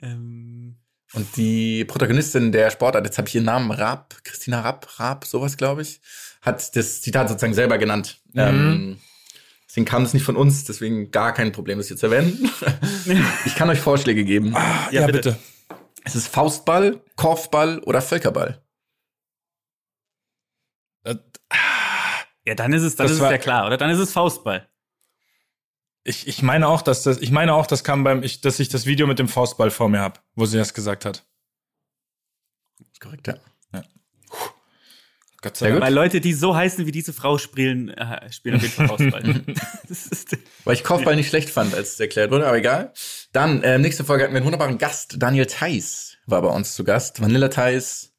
Ähm, Und die Protagonistin der Sportart, jetzt habe ich ihren Namen, Raab, Christina Raab, Raab, sowas glaube ich, hat das Zitat sozusagen selber genannt. Ähm, deswegen kam es nicht von uns, deswegen gar kein Problem, das hier zu erwähnen. ich kann euch Vorschläge geben. Ah, Ja, ja, bitte. bitte. Es ist Faustball, Korfball oder Völkerball. Äh, ja, dann ist es, dann Das ist es ja klar, oder? Dann ist es Faustball. Ich, ich meine auch, dass das, ich meine auch, das kam beim, ich, dass ich das Video mit dem Faustball vor mir habe, wo sie das gesagt hat. Korrekt, ja. Gott sei Dank. Weil Leute, die so heißen wie diese Frau, spielen, äh, spielen auf jeden Fall Faustball. Weil ich Korfball nicht schlecht fand, als es erklärt wurde, aber egal. Dann, ähm, nächste Folge hatten wir einen wunderbaren Gast. Daniel Theiss war bei uns zu Gast. Vanilla Theiss,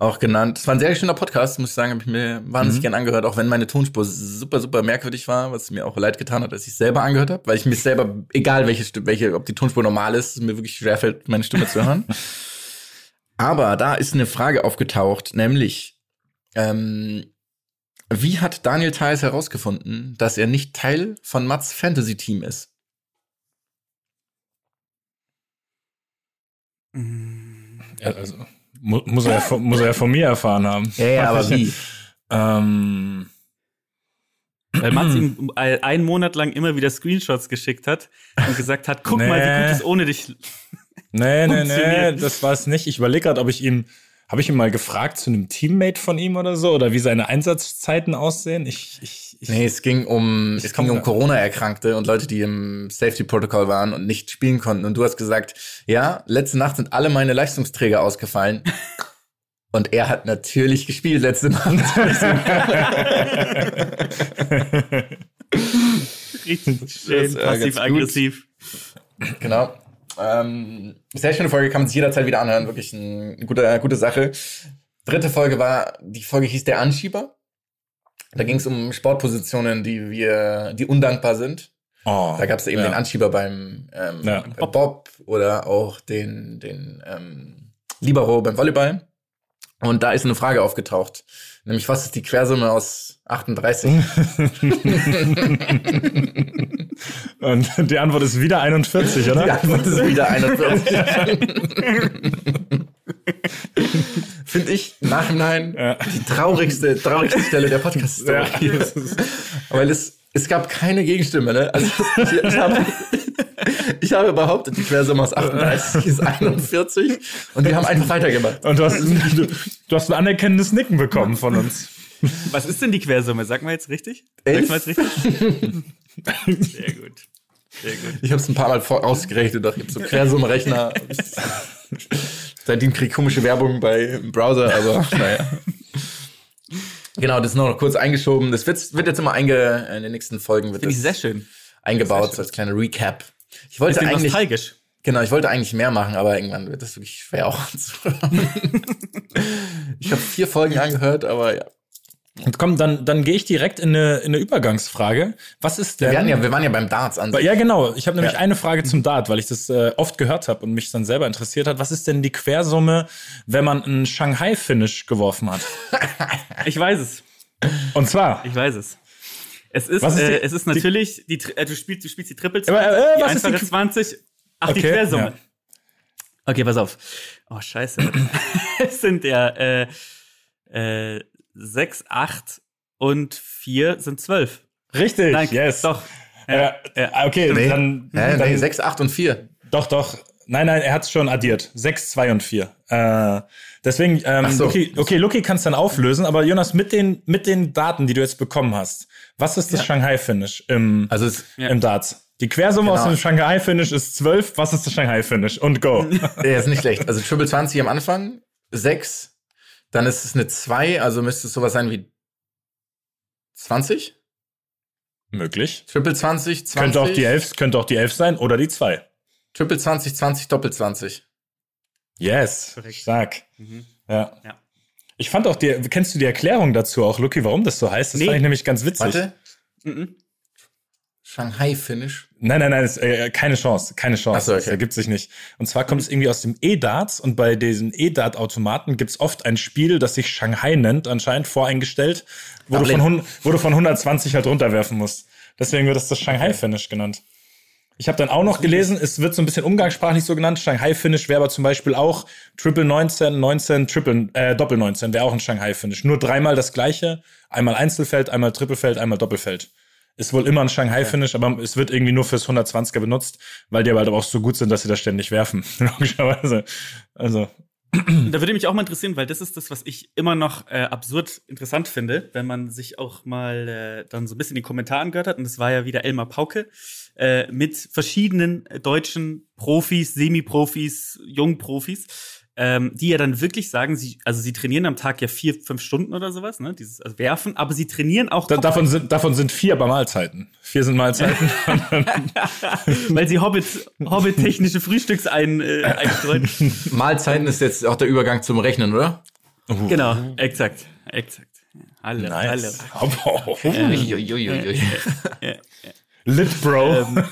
auch genannt. Es war ein sehr schöner Podcast, muss ich sagen, habe ich mir wahnsinnig gern angehört, auch wenn meine Tonspur super, super merkwürdig war, was mir auch leid getan hat, als ich selber angehört habe, weil ich mir selber, egal welche, Stimme, welche, ob die Tonspur normal ist, es mir wirklich schwerfällt, meine Stimme zu hören. Aber da ist eine Frage aufgetaucht, nämlich, ähm, wie hat Daniel Theiss herausgefunden, dass er nicht Teil von Mats Fantasy Team ist? Ja, also, mu muss, er ja von, muss er ja von mir erfahren haben. Ja, ja, aber wie? Ähm, weil Mats ihm einen Monat lang immer wieder Screenshots geschickt hat und gesagt hat, guck mal, wie Nee. gut es ohne dich. nee, nee, nee, das war es nicht. Ich überlege gerade, ob ich ihm, habe ich ihn mal gefragt zu einem Teammate von ihm oder so, oder wie seine Einsatzzeiten aussehen? Ich, ich, ich Nee, es ging um, es ging um. Corona-Erkrankte und Leute, die im Safety-Protokoll waren und nicht spielen konnten. Und du hast gesagt, ja, letzte Nacht sind alle meine Leistungsträger ausgefallen. Und er hat natürlich gespielt letzte Nacht. Richtig schön, äh, passiv-aggressiv. genau. Ähm, sehr schöne Folge, kann man sich jederzeit wieder anhören. Wirklich ein, eine gute, gute Sache. Dritte Folge war, die Folge hieß Der Anschieber. Da ging es um Sportpositionen, die wir, die undankbar sind. oh, Da gab es eben ja. den Anschieber beim, ähm, Ja. Bob. oder auch den, den ähm, Libero beim Volleyball. Und da ist eine Frage aufgetaucht. Nämlich, was ist die Quersumme aus 38? Und die Antwort ist wieder 41, oder? Die Antwort ist wieder 41. Finde ich im Nachhinein Ja. die traurigste, traurigste Stelle der Podcast-Story. Ja, Weil es, es gab keine Gegenstimme, ne? Also ich, ich, habe, ich habe behauptet, die Quersumme aus 38 ist 41 und wir haben einfach weitergemacht. Und du hast, du, du hast ein anerkennendes Nicken bekommen von uns. Was ist denn die Quersumme? Sag mal jetzt richtig? Elf? Sag's mal jetzt richtig? Sehr gut. Sehr gut. Ich habe es ein paar Mal vor ausgerechnet und ich habe so Quersumme-Rechner. Seitdem kriege ich komische Werbung bei im Browser, aber naja. Genau, das ist noch kurz eingeschoben. Das wird, wird jetzt immer einge, in den nächsten Folgen wird Finde ich sehr schön. eingebaut, so als kleine Recap. Ich wollte eigentlich, nostalgisch. genau, ich wollte eigentlich mehr machen, aber irgendwann wird das wirklich schwer auch anzuhören. ich habe vier Folgen angehört, aber ja. Und komm, dann, dann gehe ich direkt in eine, in eine Übergangsfrage. Was ist denn? Wir, hatten ja, wir waren ja beim Darts an sich. ja, genau. Ich habe nämlich Ja. eine Frage zum Dart, weil ich das äh, oft gehört habe und mich dann selber interessiert hat. Was ist denn die Quersumme, wenn man einen Shanghai-Finish geworfen hat? Ich weiß es. Und zwar, Ich weiß es. Es ist, Was ist die- äh, es ist natürlich, die, Tri- äh, du spielst, du spielst die Triple 20, Aber, äh, die was ist die einfache Qu- 20, ach, die Okay, Quersumme. ja. Okay, pass auf. Oh, scheiße. es sind ja, äh, äh, 6, 8 und 4 sind 12. richtig, Nein, yes. doch. Ja, äh, okay, Nee. dann, Hä, dann nee, 6, 8 und 4. Doch, doch. Nein, nein, er hat es schon addiert. Sechs, zwei und vier. Äh, deswegen, ähm, so. Luki, okay, Luki kann es dann auflösen, aber Jonas, mit den, mit den Daten, die du jetzt bekommen hast, was ist das Shanghai-Finish im, Also es, im Darts? Die Quersumme Genau. aus dem Shanghai-Finish ist zwölf. Was ist das Shanghai-Finish? Und go. der ist nicht schlecht. Also Triple 20 am Anfang, 6, dann ist es eine 2, also müsste es sowas sein wie 20? Möglich. Triple 20, 20. Könnte auch die elf, könnte auch die elf sein oder die zwei. Triple 20, 20, Doppel 20. Yes. Korrekt. Stark. Mhm. Ja. Ja. Ich fand auch die, kennst du die Erklärung dazu auch, Luki, warum das so heißt? Das Nee. fand ich nämlich ganz witzig. Warte. Mhm. Shanghai Finish. Nein, nein, nein, ist, äh, keine Chance, keine Chance. Ach so, okay. Das ergibt sich nicht. Und zwar kommt es irgendwie aus dem E-Darts und bei diesen E-Dart-Automaten gibt es oft ein Spiel, das sich Shanghai nennt, anscheinend voreingestellt, wo du, von, wo du von 120 halt runterwerfen musst. Deswegen wird es das Shanghai-Finish genannt. Ich habe dann auch noch gelesen, es wird so ein bisschen umgangssprachlich so genannt. Shanghai-Finish wäre aber zum Beispiel auch Triple 19, 19, Triple, äh, Doppel 19 wäre auch ein Shanghai-Finish. Nur dreimal das gleiche. Einmal Einzelfeld, einmal Trippelfeld, einmal Doppelfeld. Ist wohl immer ein Shanghai-Finish, aber es wird irgendwie nur fürs 120er benutzt, weil die aber halt auch so gut sind, dass sie das ständig werfen. Logischerweise. Also, Da würde mich auch mal interessieren, weil das ist das, was ich immer noch äh, absurd interessant finde, wenn man sich auch mal äh, dann so ein bisschen in den Kommentaren gehört hat. Und das war ja wieder Elmar Pauke äh, mit verschiedenen deutschen Profis, Semi-Profis, Jungprofis, ähm, die ja dann wirklich sagen, sie, also sie trainieren am Tag ja vier, fünf Stunden oder sowas, ne? Dieses also werfen, aber sie trainieren auch da, davon, sind, davon sind vier bei Mahlzeiten. Vier sind Mahlzeiten. weil sie Hobbit, Hobbit-technische Frühstücksein äh, einstreuen. Mahlzeiten ist jetzt auch der Übergang zum Rechnen, oder? genau, exakt, exakt. Hallo, hallo. Uiuiuiui. Lit, Bro. Ähm,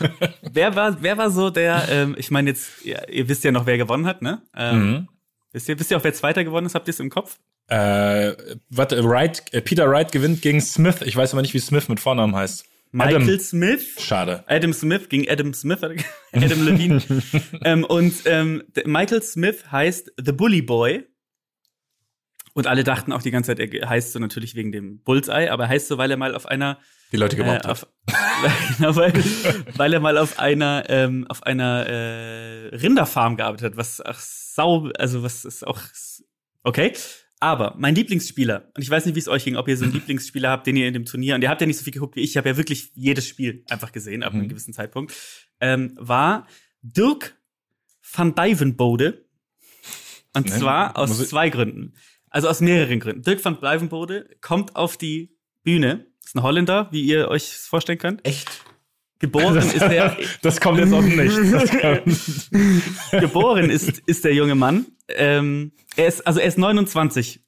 wer war, wer war so der, ähm, ich meine jetzt, ja, ihr wisst ja noch, wer gewonnen hat, ne? Ähm, Mhm. wisst, ihr, wisst ihr auch, wer Zweiter gewonnen ist? Habt ihr es im Kopf? Äh, warte, Wright, äh, Peter Wright gewinnt gegen Smith. Ich weiß aber nicht, wie Smith mit Vornamen heißt. Michael Adam. Smith. Schade. Adam Smith gegen Adam Smith, Adam Levine. ähm, und ähm, Michael Smith heißt The Bully Boy. Und alle dachten auch die ganze Zeit, er heißt so natürlich wegen dem Bullseye, aber er heißt so, weil er mal auf einer Die Leute äh, gemobbt hat. auf, genau, weil, weil er mal auf einer ähm, auf einer äh, Rinderfarm gearbeitet hat, was ach, sau, also was ist auch okay. Aber mein Lieblingsspieler, und ich weiß nicht, wie es euch ging, ob ihr so einen Lieblingsspieler habt, den ihr in dem Turnier, und ihr habt ja nicht so viel geguckt wie ich, ich habe ja wirklich jedes Spiel einfach gesehen, ab einem Mhm. gewissen Zeitpunkt, ähm, war Dirk van Dijvenbode. Und Ne, zwar aus zwei Gründen. Also aus mehreren Gründen. Dirk van Dijvenbode kommt auf die Bühne, ist ein Holländer, wie ihr euch das vorstellen könnt. Echt? Geboren ist er, Das kommt jetzt. Das kann- geboren ist, ist der junge Mann. Ähm, er ist, also er ist 29.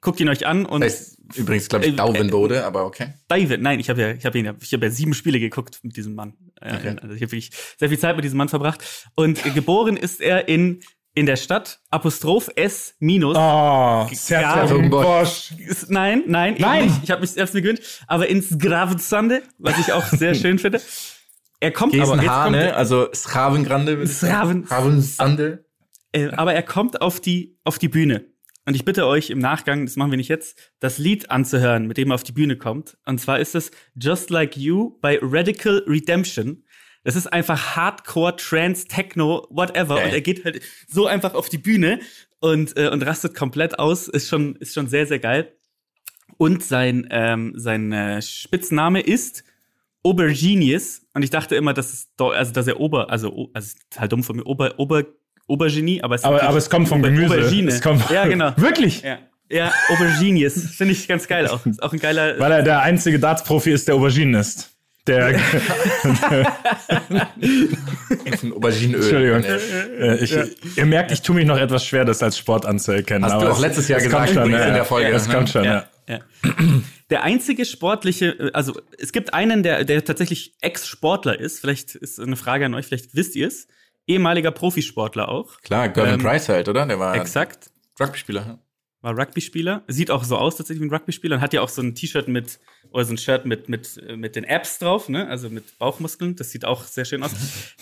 Guckt ihn euch an und Das heißt übrigens, glaube ich, Äh, Dauvenbode, aber okay. David, nein, ich habe ja, ich habe ihn, ja- ich habe ja sieben Spiele geguckt mit diesem Mann. Äh, Okay. Also ich habe wirklich sehr viel Zeit mit diesem Mann verbracht. Und geboren ist er in in der Stadt Apostroph S minus. Oh, Bosch. Nein, nein, Nein. Nein. Ich habe mich selbst mir gewöhnt, aber ins Gravensande, was ich auch sehr schön finde. Er kommt aber Gesen jetzt kommt, Hane, also Schravengrande. ich Schravensande. äh, aber er kommt auf die auf die Bühne. Und ich bitte euch im Nachgang, das machen wir nicht jetzt, das Lied anzuhören, mit dem er auf die Bühne kommt. Und zwar ist es Just Like You by Radical Redemption. Das ist einfach Hardcore, Trance, Techno, whatever. Geil. Und er geht halt so einfach auf die Bühne und, äh, und rastet komplett aus. Ist schon, ist schon sehr, sehr geil. Und sein, ähm, sein äh, Spitzname ist Aubergenius. Und ich dachte immer, dass es, also dass er Ober, also, also ist halt dumm von mir, Ober, Ober, Aubergenie, aber es ist Aber, aber es kommt vom Auber- Gemüse. Aubergine. Es kommt ja, genau. Wirklich? Ja. Ja, Aubergines. Finde ich ganz geil auch. Ist auch ein geiler. Weil er der einzige Darts-Profi ist, der Auberginen ist. Der, Ein Aubergineöl. Entschuldigung. Nee. äh, ich, Ihr merkt, ich tue mich noch etwas schwer, das als Sport anzuerkennen. Hast aber du auch es- letztes Jahr es gesagt, schon, ja, in der ja. Folge, Es ne? kommt schon, ja. Ja. Der einzige sportliche, also es gibt einen, der, der tatsächlich Ex-Sportler ist. Vielleicht ist eine Frage an euch, vielleicht wisst ihr es. Ehemaliger Profisportler auch. Klar, Gervin Ähm, Price halt, oder? Der war Exakt. Rugby-Spieler. War Rugby-Spieler. Sieht auch so aus tatsächlich wie ein Rugby-Spieler und hat ja auch so ein T-Shirt mit, oder so ein Shirt mit, mit, mit den Apps drauf, ne? Also mit Bauchmuskeln. Das sieht auch sehr schön aus.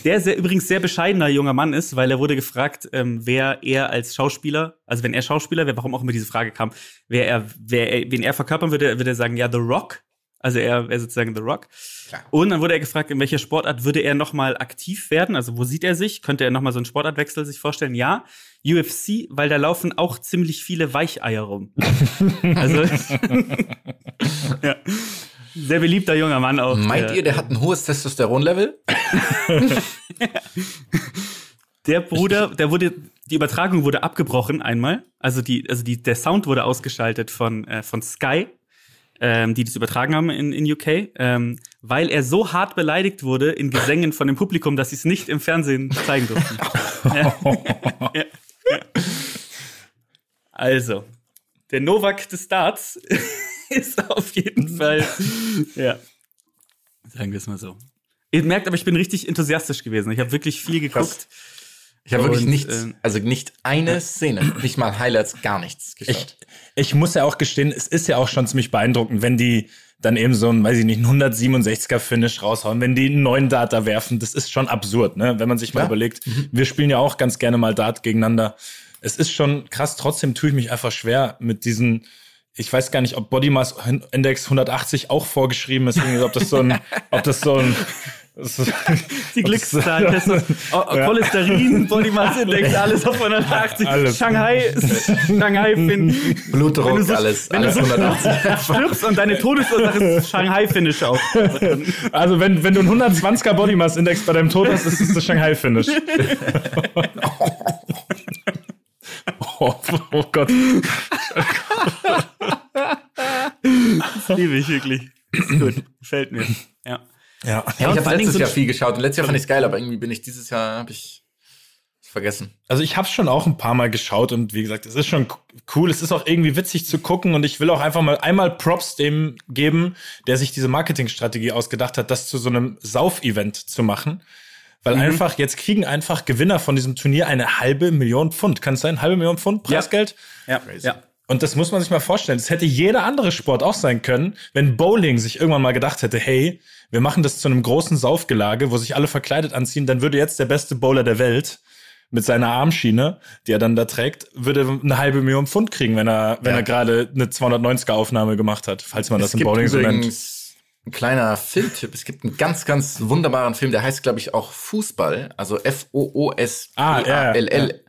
Der sehr, übrigens sehr bescheidener junger Mann ist, weil er wurde gefragt, ähm, wer er als Schauspieler, also wenn er Schauspieler wäre, warum auch immer diese Frage kam, wer er, wer er, wen er verkörpern würde, würde er sagen, ja, The Rock. Also er wäre sozusagen The Rock. Klar. Und dann wurde er gefragt, in welcher Sportart würde er nochmal aktiv werden? Also wo sieht er sich? Könnte er nochmal so einen Sportartwechsel sich vorstellen? Ja, UFC, weil da laufen auch ziemlich viele Weicheier rum. also ja. sehr beliebter junger Mann auch. Meint der, ihr, der hat ein hohes Testosteronlevel? Der Bruder, der wurde, die Übertragung wurde abgebrochen einmal. Also die, also die, der Sound wurde ausgeschaltet von, äh, von Sky, ähm, die das übertragen haben in, in UK, ähm, weil er so hart beleidigt wurde in Gesängen von dem Publikum, dass sie es nicht im Fernsehen zeigen durften. ja. Ja. Also, der Novak des Darts ist auf jeden Fall, ja, sagen wir es mal so. Ihr merkt aber, ich bin richtig enthusiastisch gewesen. Ich habe wirklich viel geguckt. Ich habe wirklich nichts, ähm, also nicht eine Szene, nicht mal Highlights, gar nichts geschaut. Ich, ich muss ja auch gestehen, es ist ja auch schon ziemlich beeindruckend, wenn die dann eben so ein, weiß ich nicht, ein 167er Finish raushauen, wenn die einen neuen Data werfen, das ist schon absurd, ne? Wenn man sich mal Ja. überlegt, wir spielen ja auch ganz gerne mal Dart gegeneinander. Es ist schon krass, trotzdem tue ich mich einfach schwer mit diesen, ich weiß gar nicht, ob Body Mass Index 180 auch vorgeschrieben ist, ob das so ein, ob das so ein, Die Glückszahl, Testo- O- Ja. Cholesterin, Body Mass Index, alles auf 180. Alles. Shanghai, Shanghai Fin. Blutdruck, so- alles, wenn du alles so- 180. Stirbst und deine Todesursache ist Shanghai Finish auch. Also wenn, wenn du einen 120er Body Mass Index bei deinem Tod hast, ist es das Shanghai Finish. oh, oh Gott. Das liebe ich wirklich. Ist gut, gefällt mir. Ja. Ja. ich und habe letztes Jahr viel geschaut und letztes Jahr fand ich es geil, aber irgendwie bin ich dieses Jahr, habe ich vergessen. Also ich habe schon auch ein paar Mal geschaut und wie gesagt, es ist schon cool. Es ist auch irgendwie witzig zu gucken und ich will auch einfach mal einmal Props dem geben, der sich diese Marketingstrategie ausgedacht hat, das zu so einem Sauf-Event zu machen. Weil einfach, jetzt kriegen einfach Gewinner von diesem Turnier eine halbe Million Pfund. Kann es sein? Halbe Million Pfund Preisgeld? Ja. ja. Und das muss man sich mal vorstellen. Das hätte jeder andere Sport auch sein können, wenn Bowling sich irgendwann mal gedacht hätte, hey, wir machen das zu einem großen Saufgelage, wo sich alle verkleidet anziehen, dann würde jetzt der beste Bowler der Welt mit seiner Armschiene, die er dann da trägt, würde eine halbe Million Pfund kriegen, wenn er, wenn Ja. er gerade eine 290er Aufnahme gemacht hat, falls man das im Bowling so nennt. ein kleiner Filmtipp. Es gibt einen ganz, ganz wunderbaren Film, der heißt, glaube ich, auch Fußball, also F-O-O-S-P-A-L-L. Ah, ja,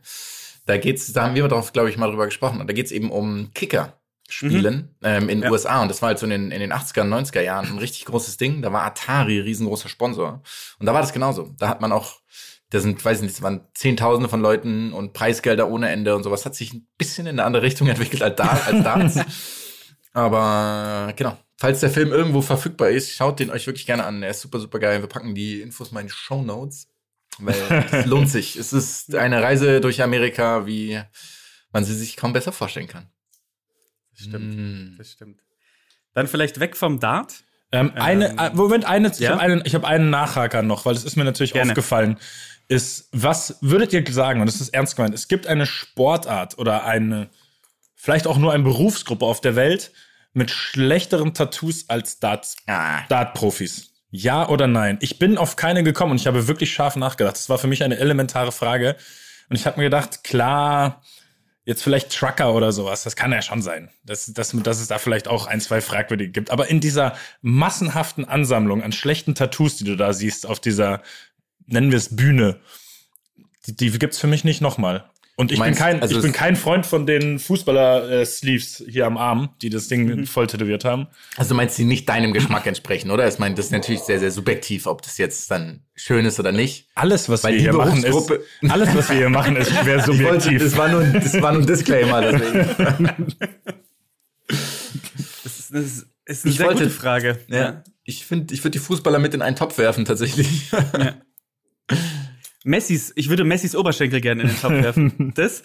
Da geht's, da haben wir doch, glaube ich, mal drüber gesprochen. Und da geht's eben um Kicker. Spielen ähm, in den Ja. USA und das war halt so in den, in den 80er, 90er Jahren ein richtig großes Ding. Da war Atari riesengroßer Sponsor. Und da war das genauso. Da hat man auch, da sind, weiß ich nicht, es waren Zehntausende von Leuten und Preisgelder ohne Ende und sowas. Hat sich ein bisschen in eine andere Richtung entwickelt als, da, als Darts. Aber genau, falls der Film irgendwo verfügbar ist, schaut den euch wirklich gerne an. Er ist super, super geil. Wir packen die Infos mal in die Show Notes, weil es lohnt sich. Es ist eine Reise durch Amerika, wie man sie sich kaum besser vorstellen kann. Das stimmt. Mm. Das stimmt. Dann vielleicht weg vom Dart. Ähm, eine, äh, Moment, eine, ich ja? habe einen, ich hab einen Nachhaker noch, weil es ist mir natürlich Gerne. aufgefallen. Ist, was würdet ihr sagen, und das ist ernst gemeint, es gibt eine Sportart oder eine, vielleicht auch nur eine Berufsgruppe auf der Welt mit schlechteren Tattoos als Darts, Ah. Dart-Profis. Ja oder nein? Ich bin auf keine gekommen und ich habe wirklich scharf nachgedacht. Das war für mich eine elementare Frage. Und ich habe mir gedacht, klar, jetzt vielleicht Trucker oder sowas, das kann ja schon sein, dass, dass, dass es da vielleicht auch ein, zwei fragwürdige gibt. Aber in dieser massenhaften Ansammlung an schlechten Tattoos, die du da siehst auf dieser, nennen wir es Bühne, die, die gibt's für mich nicht nochmal. Und ich, Meinst- bin kein, also ich bin kein Freund von den Fußballer-Sleeves hier am Arm, die das Ding Mhm. voll tätowiert haben. Also meinst du, die nicht deinem Geschmack entsprechen, oder? Ich meine, das ist natürlich sehr, sehr subjektiv, ob das jetzt dann schön ist oder nicht. Alles, was Weil wir hier machen, ist, alles, was wir hier machen, ist schwer Ich wollte, subjektiv. das war nur, ein- das war nur ein Disclaimer, deswegen. Das ist, das ist, ist eine Ich sehr wollte- gute Frage. Ja. Ich finde, ich würde die Fußballer mit in einen Topf werfen, tatsächlich. Messis, ich würde Messis Oberschenkel gerne in den Topf werfen. Das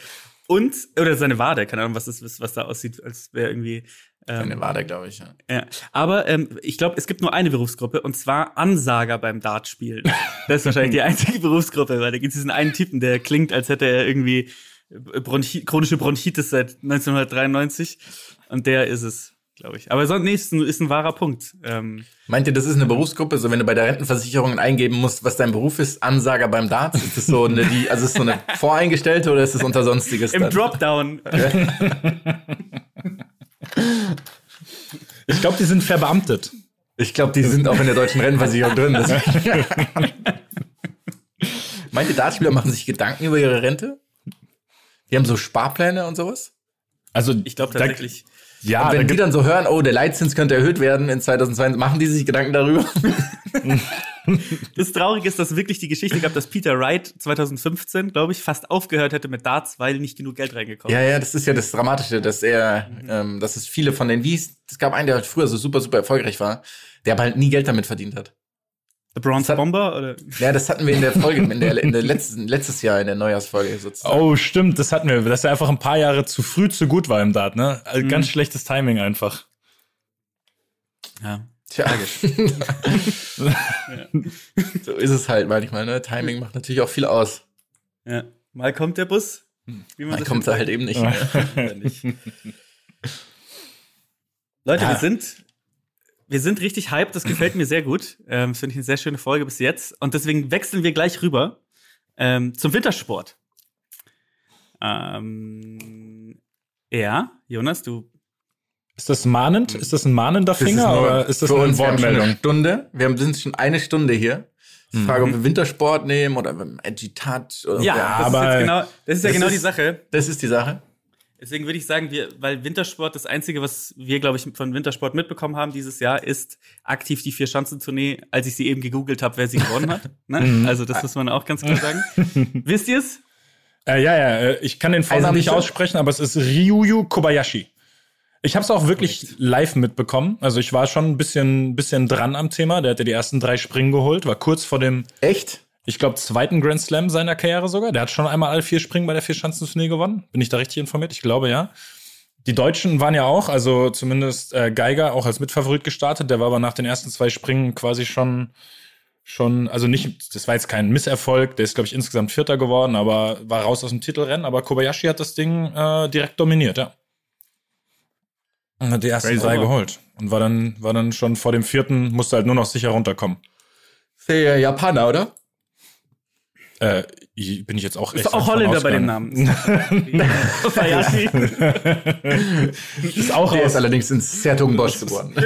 und, oder seine Wade, keine Ahnung, was das ist, was da aussieht, als wäre irgendwie. Eine Ähm, Wade, glaube ich, ja. ja. Aber ähm, ich glaube, es gibt nur eine Berufsgruppe und zwar Ansager beim Dartspielen. Das ist wahrscheinlich die einzige Berufsgruppe, weil da gibt es diesen einen Typen, der klingt, als hätte er irgendwie Bronchi chronische Bronchitis seit 1993 und der ist es, glaube ich. Aber sonst, nee, ist ein, ist ein wahrer Punkt. Ähm, Meint ihr, das ist eine Berufsgruppe? So, wenn du bei der Rentenversicherung eingeben musst, was dein Beruf ist, Ansager beim Darts, ist das so eine, die, also ist das so eine voreingestellte oder ist das unter Sonstiges? Im dann? Dropdown. Ich glaube, die sind verbeamtet. Ich glaube, die sind auch in der deutschen Rentenversicherung drin. Meint ihr, Dartspieler machen sich Gedanken über ihre Rente? Die haben so Sparpläne und sowas? Also Ich glaube da- tatsächlich. Ja, und da wenn die gibt, dann so hören, oh, der Leitzins könnte erhöht werden in 2022, machen die sich Gedanken darüber? Das Traurige ist, dass wirklich die Geschichte gab, dass Peter Wright 2015, glaube ich, fast aufgehört hätte mit Darts, weil nicht genug Geld reingekommen Ja, ja, das ist ja das Dramatische, dass er, ähm, dass es viele von den, wie es, es gab einen, der halt früher so super, super erfolgreich war, der aber halt nie Geld damit verdient hat. The Bronze Bomber oder? Ja, das hatten wir in der Folge, in der, in der letzten, letztes Jahr in der Neujahrsfolge sozusagen. oh, stimmt, das hatten wir, dass er einfach ein paar Jahre zu früh zu gut war im Dart, ne? Also Ganz schlechtes Timing einfach. Ja. Tja. so ist es halt manchmal, ne? Timing macht natürlich auch viel aus. ja. Mal kommt der Bus. Wie man so kommt er halt eben nicht. nicht. Leute, wir Ja. sind, wir sind richtig hyped. Das gefällt mir sehr gut. Ähm, das finde ich eine sehr schöne Folge bis jetzt. Und deswegen wechseln wir gleich rüber ähm, zum Wintersport. Ähm, ja, Jonas, du Ist das mahnend? Ist das ein mahnender ist Finger nur oder ist das für eine Wortmeldung? Eine Stunde. Wir haben- sind schon eine Stunde hier. Die Frage, ob wir Wintersport nehmen oder Edgy Touch oder Ja, ja, das aber ist genau, das ist ja das genau ist- die Sache. das ist die Sache. Deswegen würde ich sagen, wir, weil Wintersport das Einzige, was wir, glaube ich, von Wintersport mitbekommen haben dieses Jahr, ist aktiv die Vier-Schanzentournee, als ich sie eben gegoogelt habe, wer sie gewonnen hat. Ne? Also das muss man auch ganz klar sagen. Wisst ihr es? Äh, ja, ja, äh, ich kann den Vornamen nicht Eisendichte? aussprechen, aber es ist Ryuyu Kobayashi. Ich habe es auch wirklich live mitbekommen. Also ich war schon ein bisschen, bisschen dran am Thema. Der hatte die ersten drei Springen geholt, war kurz vor dem, Echt? Ich glaube, zweiten Grand Slam seiner Karriere sogar. Der hat schon einmal alle vier Springen bei der Vierschanzentournee gewonnen. Bin ich da richtig informiert? Ich glaube, ja. Die Deutschen waren ja auch, also zumindest äh, Geiger auch als Mitfavorit gestartet. Der war aber nach den ersten zwei Springen quasi schon, schon, also nicht, das war jetzt kein Misserfolg. Der ist, glaube ich, insgesamt Vierter geworden, aber war raus aus dem Titelrennen. Aber Kobayashi hat das Ding äh, direkt dominiert, ja. Und hat die ersten Crazy. drei geholt. Und war dann, war dann schon vor dem vierten, musste halt nur noch sicher runterkommen. Der Japaner, oder? Äh, ich- bin ich jetzt auch echt Ist auch Holländer bei dem. Namen. Kobayashi. Ist auch Der aus ist allerdings in Sertogenbosch geboren.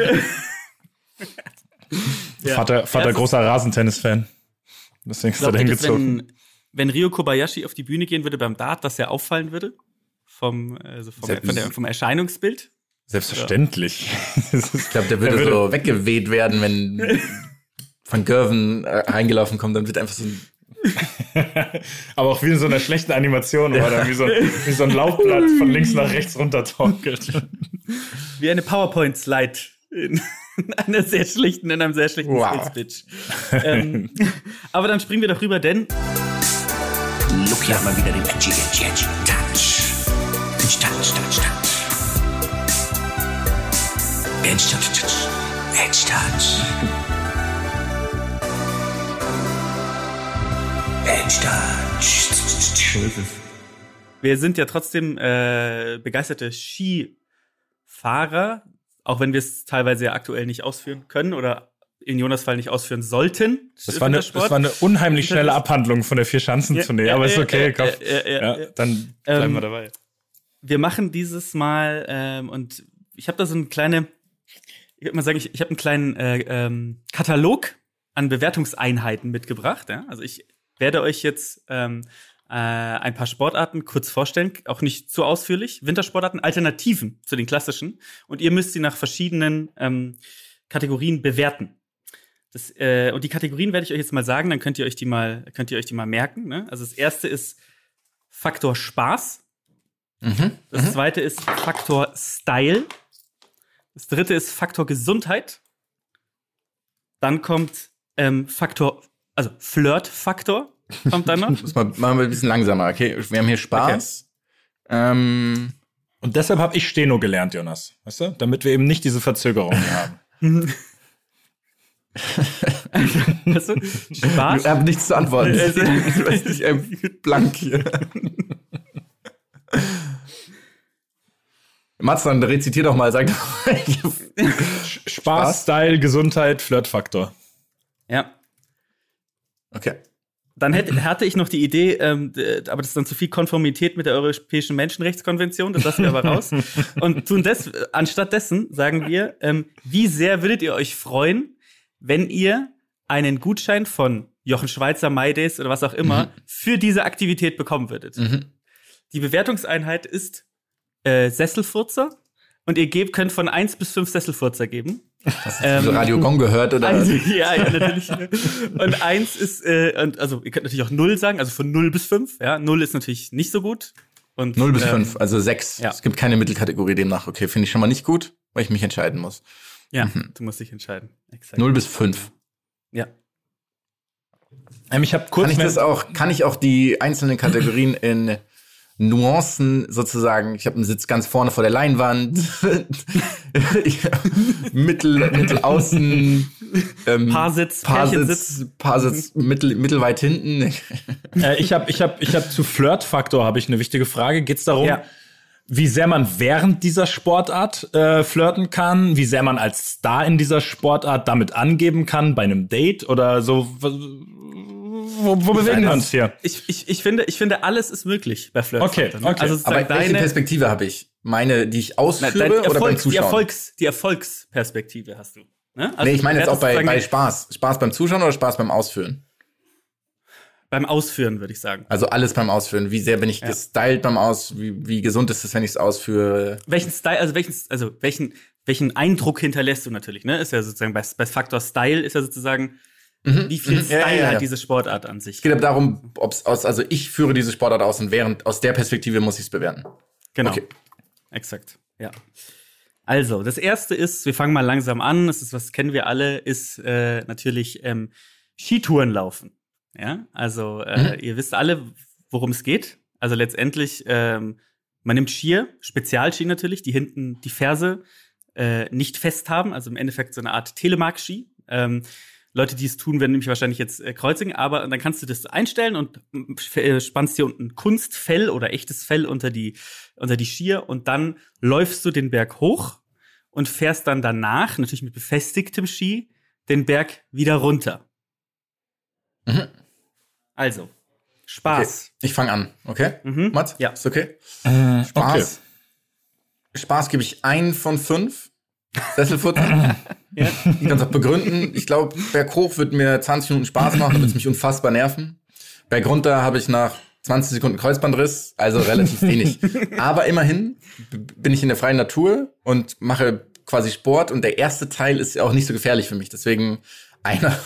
Vater, Vater Ja, großer Rasentennis-Fan. Deswegen ist er da hingezogen. wenn, wenn Rio Kobayashi auf die Bühne gehen würde beim Dart, dass er auffallen würde? Vom, also vom, Selbst- von der, vom Erscheinungsbild? Selbstverständlich. Ich glaube, der würde Der würde- so weggeweht werden, wenn Van Gerven äh, reingelaufen kommt, dann wird einfach so ein Aber auch wie in so einer schlechten Animation, wo er dann wie so, wie so ein Laubblatt von links nach rechts runtertorkelt. Wie eine PowerPoint-Slide in, in einer sehr schlichten, in einem sehr schlichten Wow. Skills-Pitch. ähm, aber dann springen wir doch rüber, denn Lucky hat mal wieder den Edgy, Edgy, Edgy Touch. Edgy Touch, Touch, Touch. Edgy Touch, Touch. Wir sind ja trotzdem äh, begeisterte Skifahrer, auch wenn wir es teilweise ja aktuell nicht ausführen können oder in Jonas Fall nicht ausführen sollten. Das war, eine, das war eine unheimlich schnelle Abhandlung von der Vier-Schanzentournee, Ja, aber ist okay, komm. Ja, ja. dann bleiben Ähm, wir dabei. wir machen dieses Mal ähm, und ich habe da so eine kleine, ich würde mal sagen, ich, ich habe einen kleinen äh, ähm, Katalog an Bewertungseinheiten mitgebracht. Ja? Also ich werde euch jetzt ähm, äh, ein paar Sportarten kurz vorstellen, auch nicht zu ausführlich. Wintersportarten, Alternativen zu den klassischen. Und ihr müsst sie nach verschiedenen ähm, Kategorien bewerten. Das, äh, und die Kategorien werde ich euch jetzt mal sagen, dann könnt ihr euch die mal, könnt ihr euch die mal merken. Ne? Also das erste ist Faktor Spaß. Das zweite ist Faktor Style. Das dritte ist Faktor Gesundheit. Dann kommt ähm, Faktor, also Flirt-Faktor kommt dann noch. Muss mal, machen wir ein bisschen langsamer, okay? Wir haben hier Spaß. Ähm, Und deshalb habe ich Steno gelernt, Jonas. Weißt du? Damit wir eben nicht diese Verzögerung haben. weißt du? ich Spaß. habe nichts zu antworten. Also- ich weiß nicht, ähm, blank hier. Mats, dann rezitier doch mal, sag doch mal. Spaß, Spaß? Style, Gesundheit, Flirtfaktor. Ja. Okay. Dann hätte, hatte ich noch die Idee, ähm, aber das ist dann zu viel Konformität mit der Europäischen Menschenrechtskonvention, das lassen wir aber raus. Und tun des, anstatt dessen sagen wir, ähm, wie sehr würdet ihr euch freuen, wenn ihr einen Gutschein von Jochen Schweizer, MyDays oder was auch immer für diese Aktivität bekommen würdet. Mhm. Die Bewertungseinheit ist äh, Sesselfurzer und ihr gebt, könnt von eins bis fünf Sesselfurzer geben. Ähm, Radio Gong gehört oder? Also, ja, ja, natürlich. Und eins ist, äh, und, also ihr könnt natürlich auch null sagen, also von null bis fünf. Ja, null ist natürlich nicht so gut. Und 0 bis ähm, 5, also 6. ja. Es gibt keine Mittelkategorie demnach. Okay, finde ich schon mal nicht gut, weil ich mich entscheiden muss. Ja, du musst dich entscheiden. Exakt. 0 bis 5. Ja. Ähm, ich habe kurz Kann ich das auch, kann ich auch die einzelnen Kategorien in Nuancen sozusagen, ich habe einen Sitz ganz vorne vor der Leinwand, mittel, mittel außen, ähm, Paarsitz, Paarsitz. Paarsitz mittel, mittelweit hinten. Äh, ich habe ich hab, ich hab zu Flirtfaktor habe ich eine wichtige Frage. Geht es darum, Ja. wie sehr man während dieser Sportart äh, flirten kann, wie sehr man als Star in dieser Sportart damit angeben kann bei einem Date oder so? Wo, wo bewegen wir uns hier? Ich, ich, ich, finde, ich finde, alles ist möglich bei Flirt. Okay, okay. Also Aber sozusagen welche deine, Perspektive habe ich? Meine, die ich na, ausführe dein oder beim Erfolgs, die, Zuschauen? Erfolgs, die Erfolgsperspektive hast du. Ne? Also nee, ich meine jetzt auch bei, bei Spaß. Spaß beim Zuschauen oder Spaß beim Ausführen? Beim Ausführen, würde ich sagen. Also alles beim Ausführen. Wie sehr bin ich gestylt beim Aus? Wie, wie gesund ist es, wenn ich es ausführe? welchen Style, also welchen, also welchen, welchen Eindruck hinterlässt du natürlich, ne? Ist ja sozusagen bei, bei Faktor Style ist ja sozusagen, wie viel mhm. Ja, Style ja, ja. hat diese Sportart an sich. Es geht aber darum, ob es aus, also ich führe diese Sportart aus und während, aus der Perspektive muss ich es bewerten. Genau. Okay. Exakt. Ja. Also, das erste ist, wir fangen mal langsam an, das ist, was kennen wir alle, ist äh, natürlich ähm, Skitouren laufen. Ja, also äh, ihr wisst alle, worum es geht. Also letztendlich, ähm, man nimmt Skier, Spezialski natürlich, die hinten die Ferse äh, nicht fest haben, also im Endeffekt so eine Art Telemark-Ski. Ähm, Leute, die es tun, werden nämlich wahrscheinlich jetzt äh, kreuzigen, aber dann kannst du das einstellen und äh, spannst dir unten Kunstfell oder echtes Fell unter die, unter die Skier und dann läufst du den Berg hoch und fährst dann danach, natürlich mit befestigtem Ski, den Berg wieder runter. Mhm. Also, okay. Spaß. Ich fange an, okay? Mhm. Mats? Ja. Ist okay? Äh, Spaß. Spaß gebe ich ein von fünf. Sesselfutter. Ja. Ich kann es auch begründen. Ich glaube, berghoch wird mir 20 Minuten Spaß machen, wird es mich unfassbar nerven. Bergunter habe ich nach 20 Sekunden Kreuzbandriss, also relativ wenig. Aber immerhin bin ich in der freien Natur und mache quasi Sport und der erste Teil ist ja auch nicht so gefährlich für mich. Deswegen einer.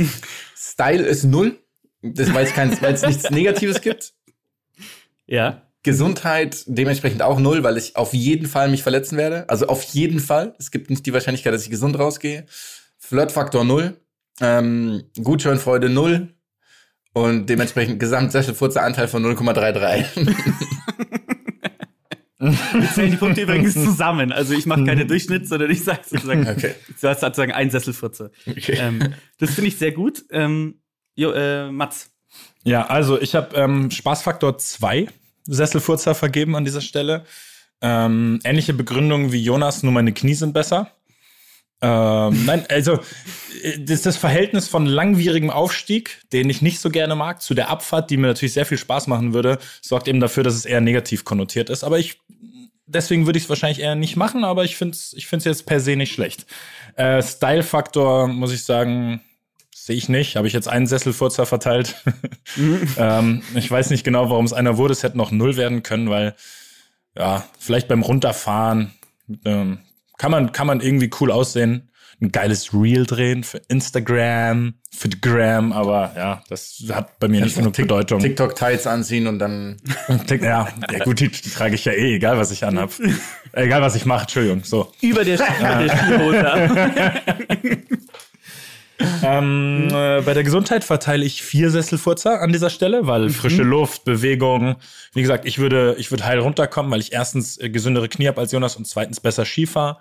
Style ist null. Das, weil es nichts Negatives gibt. Ja. Gesundheit dementsprechend auch null, weil ich auf jeden Fall mich verletzen werde. Also auf jeden Fall. Es gibt nicht die Wahrscheinlichkeit, dass ich gesund rausgehe. Flirtfaktor null. Ähm, Gutscheinfreude null. Und dementsprechend Gesamtsesselfurzer Anteil von 0,33. Wir zählen die Punkte übrigens zusammen. Also ich mache keine Durchschnitt, sondern ich sage sozusagen, Okay. du hast sozusagen ein Sesselfurze. Okay. Ähm, das finde ich sehr gut. Ähm, jo, äh, Mats. Ja, also ich habe ähm, Spaßfaktor 2 Sesselfurzer vergeben an dieser Stelle. Ähm, ähnliche Begründung wie Jonas, nur meine Knie sind besser. Ähm, nein, also äh, das, das Verhältnis von langwierigem Aufstieg, den ich nicht so gerne mag, zu der Abfahrt, die mir natürlich sehr viel Spaß machen würde, sorgt eben dafür, dass es eher negativ konnotiert ist. Aber ich, deswegen würde ich es wahrscheinlich eher nicht machen, aber ich finde es ich jetzt per se nicht schlecht. Äh, Style-Faktor, muss ich sagen, sehe ich nicht. Habe ich jetzt einen Sesselfurzer verteilt. ähm, ich weiß nicht genau, warum es einer wurde. Es hätte noch null werden können, weil ja, vielleicht beim Runterfahren ähm, kann man kann man irgendwie cool aussehen ein geiles Reel drehen für Instagram, für die Gram, aber ja, das hat bei mir nicht genug Bedeutung. TikTok-Tights anziehen und dann. ja, ja, gut, die, die, trage ich ja eh, egal was ich anhab. egal was ich mache, Entschuldigung, so. Über der, über der Skihose. ähm, äh, bei der Gesundheit verteile ich vier Sesselfurzer an dieser Stelle, weil mhm. frische Luft, Bewegung. Wie gesagt, ich würde, ich würde heil runterkommen, weil ich erstens äh, gesündere Knie habe als Jonas und zweitens besser Ski fahre.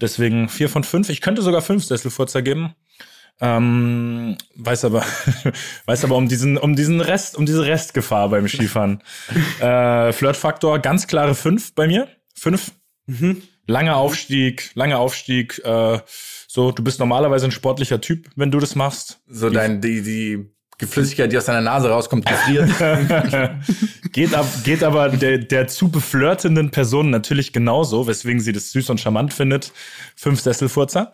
Deswegen vier von fünf. Ich könnte sogar fünf Sesselfurzer geben. Ähm, weiß aber, weiß aber um diesen, um diesen Rest, um diese Restgefahr beim Skifahren. äh, Flirtfaktor, ganz klare fünf bei mir. Fünf. Mhm. Langer Aufstieg, langer Aufstieg. Äh, so, du bist normalerweise ein sportlicher Typ, wenn du das machst. So dein, die, die Flüssigkeit, die aus deiner Nase rauskommt, gefriert. geht, ab, geht aber der, der zu beflirtenden Person natürlich genauso, weswegen sie das süß und charmant findet. Fünf Sesselfurzer.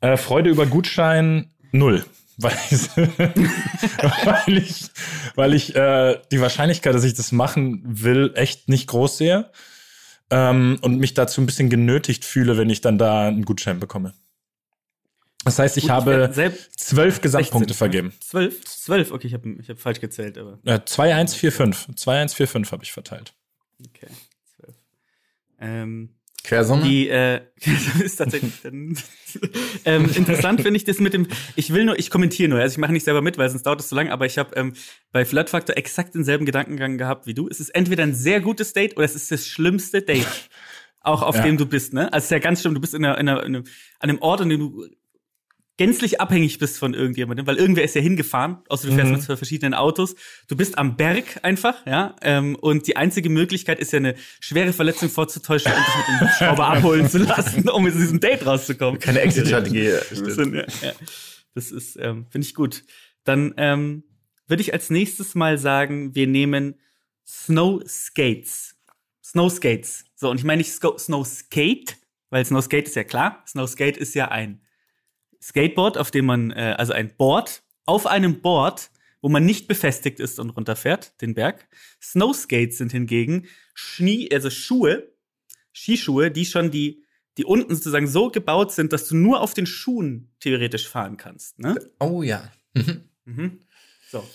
Äh, Freude über Gutschein null. Weil ich, weil ich, weil ich äh, die Wahrscheinlichkeit, dass ich das machen will, echt nicht groß sehe. Ähm, und mich dazu ein bisschen genötigt fühle, wenn ich dann da einen Gutschein bekomme. Das heißt, ich Gut, habe zwölf Gesamtpunkte 16. vergeben. Zwölf? Zwölf, okay, ich habe ich hab falsch gezählt. Aber. Ja, 2, 1, 4, 5. 2, 1, 4, 5 habe ich verteilt. Okay, zwölf. Ähm, Quersumme? Die äh, ist tatsächlich dann, ähm, interessant finde ich das mit dem. Ich will nur, ich kommentiere nur, also ich mache nicht selber mit, weil sonst dauert es zu lang. Aber ich habe ähm, bei Flirt Factor exakt denselben Gedankengang gehabt wie du. Es ist entweder ein sehr gutes Date oder es ist das schlimmste Date, auch auf ja. dem du bist. Ne, also es ist ja ganz schlimm. Du bist in, einer, in, einer, in einem, an einem Ort, an dem du gänzlich abhängig bist von irgendjemandem, weil irgendwer ist ja hingefahren, außer du fährst mhm. mit zwei verschiedenen Autos. Du bist am Berg einfach, ja, ähm, und die einzige Möglichkeit ist ja eine schwere Verletzung vorzutäuschen und dich mit dem Hubschrauber abholen zu lassen, um aus diesem Date rauszukommen. Keine Exit-Strategie. ja, ja. Das ist, ähm, finde ich gut. Dann ähm, würde ich als nächstes mal sagen, wir nehmen Snow Skates. Snow Skates. So, und ich meine nicht Snow Skate, weil Snow Skate ist ja klar. Snow Skate ist ja ein Skateboard, auf dem man, äh, also ein Board, auf einem Board, wo man nicht befestigt ist und runterfährt, den Berg. Snowskates sind hingegen Schnie, also Schuhe, Skischuhe, die schon die, die unten sozusagen so gebaut sind, dass du nur auf den Schuhen theoretisch fahren kannst. Ne? Oh ja. Mhm. Mhm. So.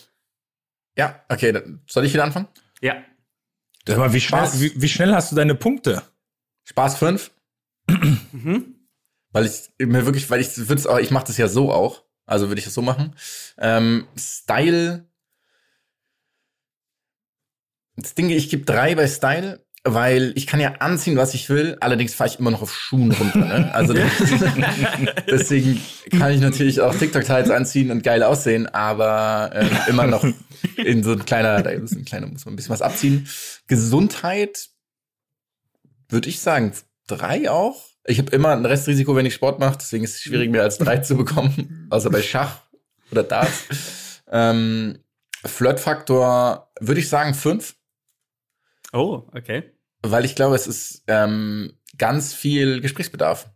Ja, okay, dann soll ich wieder anfangen? Ja. Aber wie schnell, wie, wie schnell hast du deine Punkte? Spaß 5. mhm weil ich mir wirklich, weil ich würde auch, ich mache das ja so auch, also würde ich das so machen. Ähm, Style. Das Ding, ich gebe drei bei Style, weil ich kann ja anziehen, was ich will. Allerdings fahre ich immer noch auf Schuhen runter. Ne? Also deswegen kann ich natürlich auch TikTok-Teils anziehen und geil aussehen, aber äh, immer noch in so ein kleiner, da ist ein kleiner, muss man ein bisschen was abziehen. Gesundheit würde ich sagen drei auch. Ich habe immer ein Restrisiko, wenn ich Sport mache, deswegen ist es schwierig, mehr als drei zu bekommen, außer bei Schach oder Darts. ähm, Flirtfaktor würde ich sagen fünf. Oh, okay. Weil ich glaube, es ist ähm, ganz viel Gesprächsbedarf.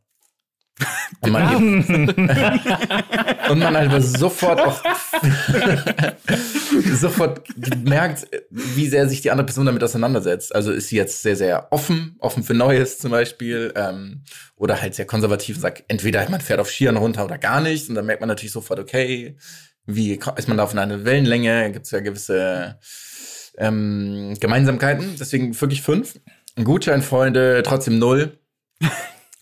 Und man, und man halt sofort auch sofort merkt, wie sehr sich die andere Person damit auseinandersetzt. Also ist sie jetzt sehr, sehr offen, offen für Neues zum Beispiel, ähm, oder halt sehr konservativ und sagt, entweder man fährt auf Skiern runter oder gar nicht. Und dann merkt man natürlich sofort, okay, wie ist man da auf einer Wellenlänge? Gibt es ja gewisse ähm, Gemeinsamkeiten. Deswegen wirklich fünf. Gutscheinfreunde trotzdem null.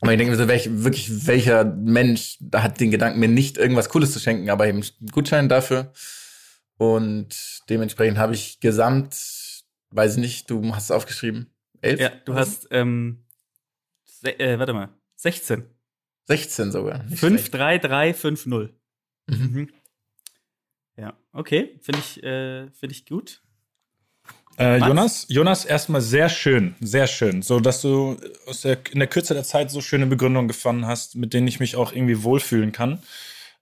Aber ich denke mir so, welch, wirklich, welcher Mensch hat den Gedanken, mir nicht irgendwas Cooles zu schenken, aber eben einen Gutschein dafür. Und dementsprechend habe ich gesamt, weiß ich nicht, du hast es aufgeschrieben, elf? Ja, du hast, ähm, äh, warte mal, 16. 16 sogar. 5, 3, 3, 5, 0. Mhm. Ja, okay, finde ich, äh, finde ich gut. Äh, Jonas, Jonas, erstmal sehr schön, sehr schön. So, dass du der, in der Kürze der Zeit so schöne Begründungen gefunden hast, mit denen ich mich auch irgendwie wohlfühlen kann.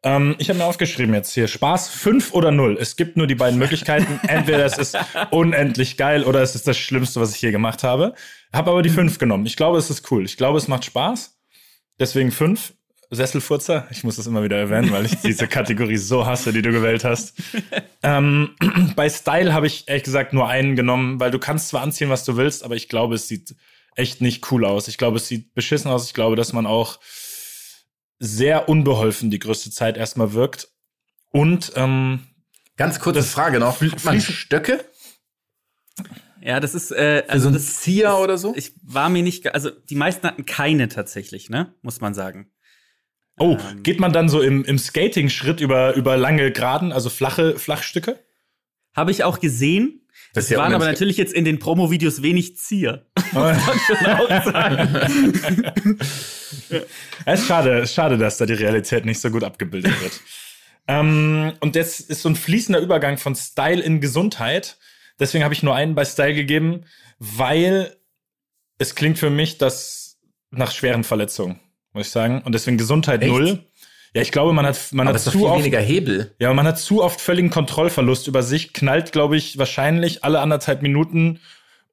Ähm, ich habe mir aufgeschrieben jetzt hier, Spaß fünf oder null. Es gibt nur die beiden Möglichkeiten. Entweder es ist unendlich geil oder es ist das Schlimmste, was ich je gemacht habe. Habe aber die fünf genommen. Ich glaube, es ist cool. Ich glaube, es macht Spaß. Deswegen fünf. Sesselfurzer. Ich muss das immer wieder erwähnen, weil ich diese Kategorie so hasse, die du gewählt hast. ähm, bei Style habe ich ehrlich gesagt nur einen genommen, weil du kannst zwar anziehen, was du willst, aber ich glaube, es sieht echt nicht cool aus. Ich glaube, es sieht beschissen aus. Ich glaube, dass man auch sehr unbeholfen die größte Zeit erstmal wirkt. Und ähm, Ganz kurze Frage noch. Hat man Stöcke? Ja, das ist, äh, Also also ein das, Zieher oder so? ich war mir nicht, ge- also die meisten hatten keine tatsächlich, ne? Muss man sagen. Oh, Ähm. geht man dann so im, im Skating-Schritt über, über lange Geraden, also flache Flachstücke? Habe ich auch gesehen. Das ja waren aber natürlich jetzt in den Promo-Videos wenig Zier. Es ist schade, es ist schade, dass da die Realität nicht so gut abgebildet wird. ähm, und jetzt ist so ein fließender Übergang von Style in Gesundheit. Deswegen habe ich nur einen bei Style gegeben, weil es klingt für mich das nach schweren Verletzungen, muss ich sagen. Und deswegen Gesundheit Echt? null. Ja, ich glaube, man hat, man Aber hat zu viel oft, weniger Hebel. ja, man hat zu oft völligen Kontrollverlust über sich, knallt, glaube ich, wahrscheinlich alle anderthalb Minuten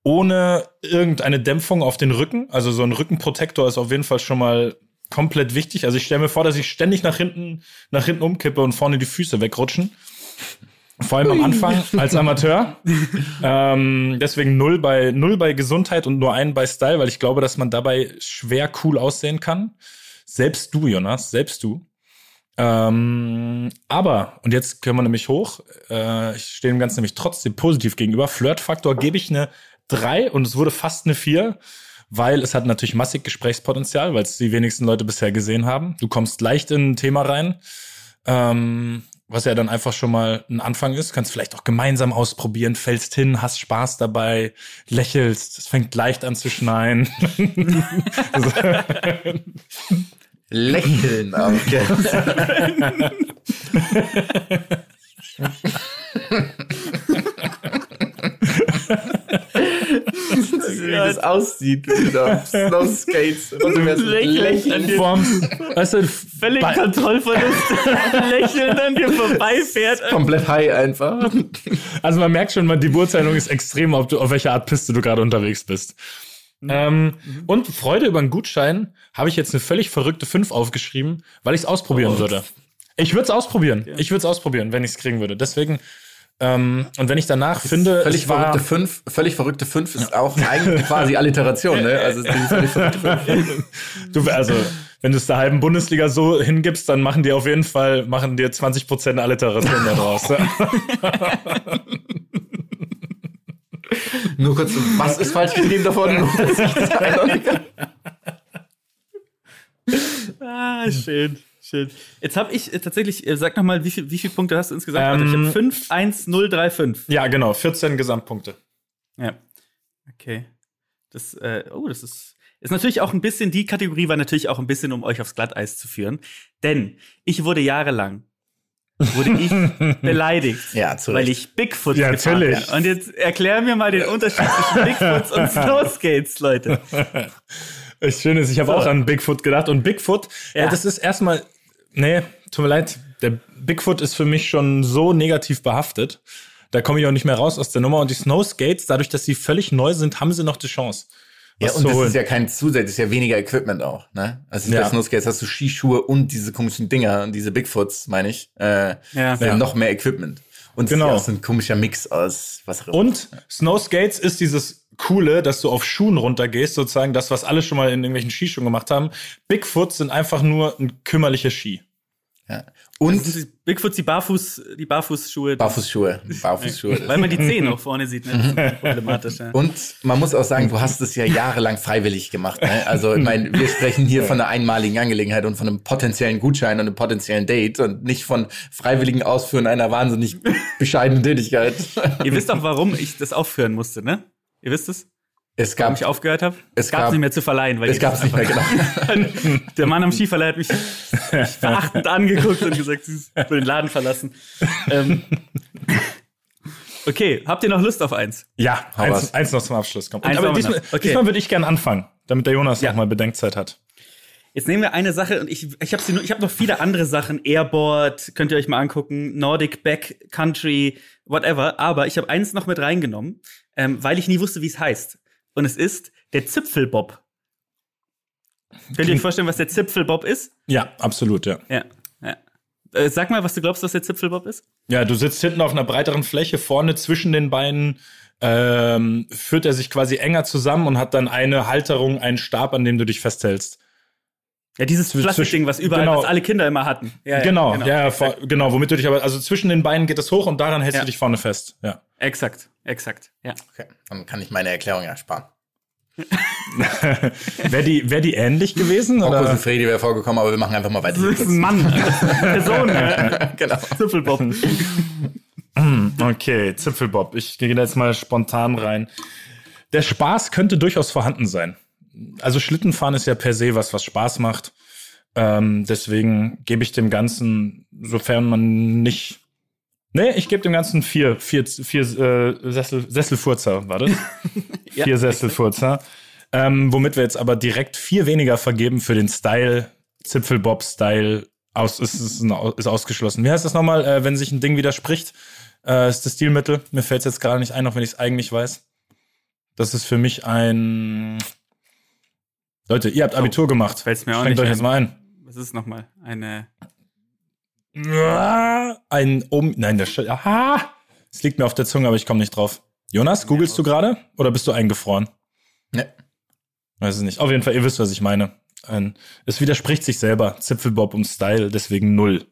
ohne irgendeine Dämpfung auf den Rücken. Also so ein Rückenprotektor ist auf jeden Fall schon mal komplett wichtig. Also ich stelle mir vor, dass ich ständig nach hinten, nach hinten umkippe und vorne die Füße wegrutschen. Vor allem am Anfang als Amateur. ähm, deswegen null bei, null bei Gesundheit und nur einen bei Style, weil ich glaube, dass man dabei schwer cool aussehen kann. Selbst du, Jonas, selbst du. Ähm, aber, und jetzt können wir nämlich hoch, äh, ich stehe dem Ganzen nämlich trotzdem positiv gegenüber. Flirtfaktor gebe ich eine 3 und es wurde fast eine 4, weil es hat natürlich massig Gesprächspotenzial, weil es die wenigsten Leute bisher gesehen haben. Du kommst leicht in ein Thema rein, ähm, was ja dann einfach schon mal ein Anfang ist. Kannst vielleicht auch gemeinsam ausprobieren, fällst hin, hast Spaß dabei, lächelst, es fängt leicht an zu schneien. Lächeln auch. gell? Wie das aussieht. Wieder. Snow Skates. Und du wärst Lächeln. Form, weißt du, Völlig Kontrollverlust. Lächeln an dir vorbeifährt. komplett high einfach. Also man merkt schon, man, die Beurteilung ist extrem, ob du, auf welcher Art Piste du gerade unterwegs bist. Ähm, Und Freude über einen Gutschein habe ich jetzt eine völlig verrückte 5 aufgeschrieben, weil ich es ausprobieren würde. Ich würde es ausprobieren. Ich würde es ausprobieren, wenn ich es kriegen würde. Deswegen, ähm, und wenn ich danach finde, Völlig verrückte fünf, völlig verrückte fünf ist auch eigentlich quasi Alliteration, ne? Also völlig verrückte fünf. du, also, wenn du es der halben Bundesliga so hingibst, dann machen die auf jeden Fall, machen dir 20% Alliteration daraus. ne? Nur kurz, was ist falsch geschrieben davon? Nur, dass ich das einordnen kann. Ah, schön. Schön. Jetzt habe ich äh, tatsächlich, äh, sag noch mal, wie, viel, wie viele Punkte hast du insgesamt? Warte, ich Ähm, habe 5, 1, 0, 3, 5. ja, genau, 14 Gesamtpunkte. Ja. Okay. Das, äh, oh, das ist, ist natürlich auch ein bisschen, die Kategorie war natürlich auch ein bisschen, um euch aufs Glatteis zu führen. Denn ich wurde jahrelang, wurde ich beleidigt. Ja, Weil ich Bigfoot Ja, gefahren natürlich. bin. Und jetzt erklär mir mal den Unterschied zwischen Bigfoots und Snowskates, Leute. Das Schöne ist, ich habe So. auch an Bigfoot gedacht und Bigfoot, Ja. ja. das ist erstmal, nee, tut mir leid, der Bigfoot ist für mich schon so negativ behaftet. Da komme ich auch nicht mehr raus aus der Nummer. Und die Snowskates, dadurch, dass sie völlig neu sind, haben sie noch die Chance. Ja, und das holen. ist ja kein Zusatz, das ist ja weniger Equipment auch, ne? Also Ja. bei Snowskates hast du Skischuhe und diese komischen Dinger, diese Bigfoots, meine ich, äh, Ja. ja. Ja. noch mehr Equipment. Und es Genau. ist ja auch so ein komischer Mix aus was auch immer. Und Snowskates ist dieses Coole, dass du auf Schuhen runtergehst, sozusagen das, was alle schon mal in irgendwelchen Skischuhen gemacht haben. Bigfoot sind einfach nur ein kümmerlicher Ski. ja. Und Und die Bigfoots, die Barfuß, die Barfußschuhe. Barfußschuhe. Barfußschuhe. Weil man die Zehen auch vorne sieht, ne? Das ist problematisch, ja. Und man muss auch sagen, du hast es ja jahrelang freiwillig gemacht. Ne? Also, ich meine, wir sprechen hier von einer einmaligen Angelegenheit und von einem potenziellen Gutschein und einem potenziellen Date und nicht von freiwilligen Ausführen einer wahnsinnig bescheidenen Tätigkeit. Ihr wisst auch, warum ich das aufhören musste, ne? Ihr wisst es? Es Warum gab, ich aufgehört habe? Es gab's gab- nicht mehr zu verleihen, weil es gab es nicht mehr, genau. Der Mann am Skiverleih hat mich verachtend angeguckt und gesagt, sie will den Laden verlassen. ähm, okay, habt ihr noch Lust auf eins? Ja, eins, eins noch zum Abschluss. Komm. Und, Eins aber diesmal, noch. Okay. diesmal würde ich gerne anfangen, damit der Jonas Ja. noch mal Bedenkzeit hat. Jetzt nehmen wir eine Sache und ich, ich habe ich hab noch viele andere Sachen. Airboard, könnt ihr euch mal angucken. Nordic Backcountry, whatever. Aber ich habe eins noch mit reingenommen, ähm, weil ich nie wusste, wie es heißt. Und es ist der Zipfelbob. Könnt ihr euch vorstellen, was der Zipfelbob ist? Ja, absolut, ja. Ja. ja. Äh, sag mal, was du glaubst, was der Zipfelbob ist? Ja, du sitzt hinten auf einer breiteren Fläche, vorne zwischen den Beinen ähm, führt er sich quasi enger zusammen und hat dann eine Halterung, einen Stab, an dem du dich festhältst. Ja, dieses Plastikding, was überall, genau. was alle Kinder immer hatten. Ja, ja, genau, ja, ja, exakt. vor, genau, womit du dich aber, also zwischen den Beinen geht es hoch und daran hältst Ja. du dich vorne fest. Ja. Exakt, exakt. Ja. Okay, dann kann ich meine Erklärung ersparen. Wäre die, wär die ähnlich gewesen? Fokus Oder? und Freddy wäre vorgekommen, aber wir machen einfach mal weiter. Das ist ein Mann, Person, ja. genau. Zipfelbob. Okay, Zipfelbob. Ich gehe da jetzt mal spontan rein. Der Spaß könnte durchaus vorhanden sein. Also Schlittenfahren ist ja per se was, was Spaß macht. Ähm, deswegen gebe ich dem Ganzen, sofern man nicht. Nee, ich gebe dem Ganzen vier, vier, vier äh, Sessel, Sesselfurzer, war das? Ja, vier Sesselfurzer. Ähm, womit wir jetzt aber direkt vier weniger vergeben für den Style, Zipfelbob-Style, aus, ist, ist, ist ausgeschlossen. Wie heißt das nochmal, äh, wenn sich ein Ding widerspricht? Äh, ist das Stilmittel. Mir fällt es jetzt gerade nicht ein, auch wenn ich es eigentlich weiß. Das ist für mich ein. Leute, ihr habt Abitur gemacht. fällt's mir auch Schränkt nicht euch ein. jetzt mal ein. Was ist nochmal? Eine. Ein um. Nein, Sch Aha! Es liegt mir auf der Zunge, aber ich komme nicht drauf. Jonas, googelst du gerade? Oder bist du eingefroren? Ne. Weiß es nicht. Auf jeden Fall, ihr wisst, was ich meine. Ein, es widerspricht sich selber. Zipfelbob und Style, deswegen null.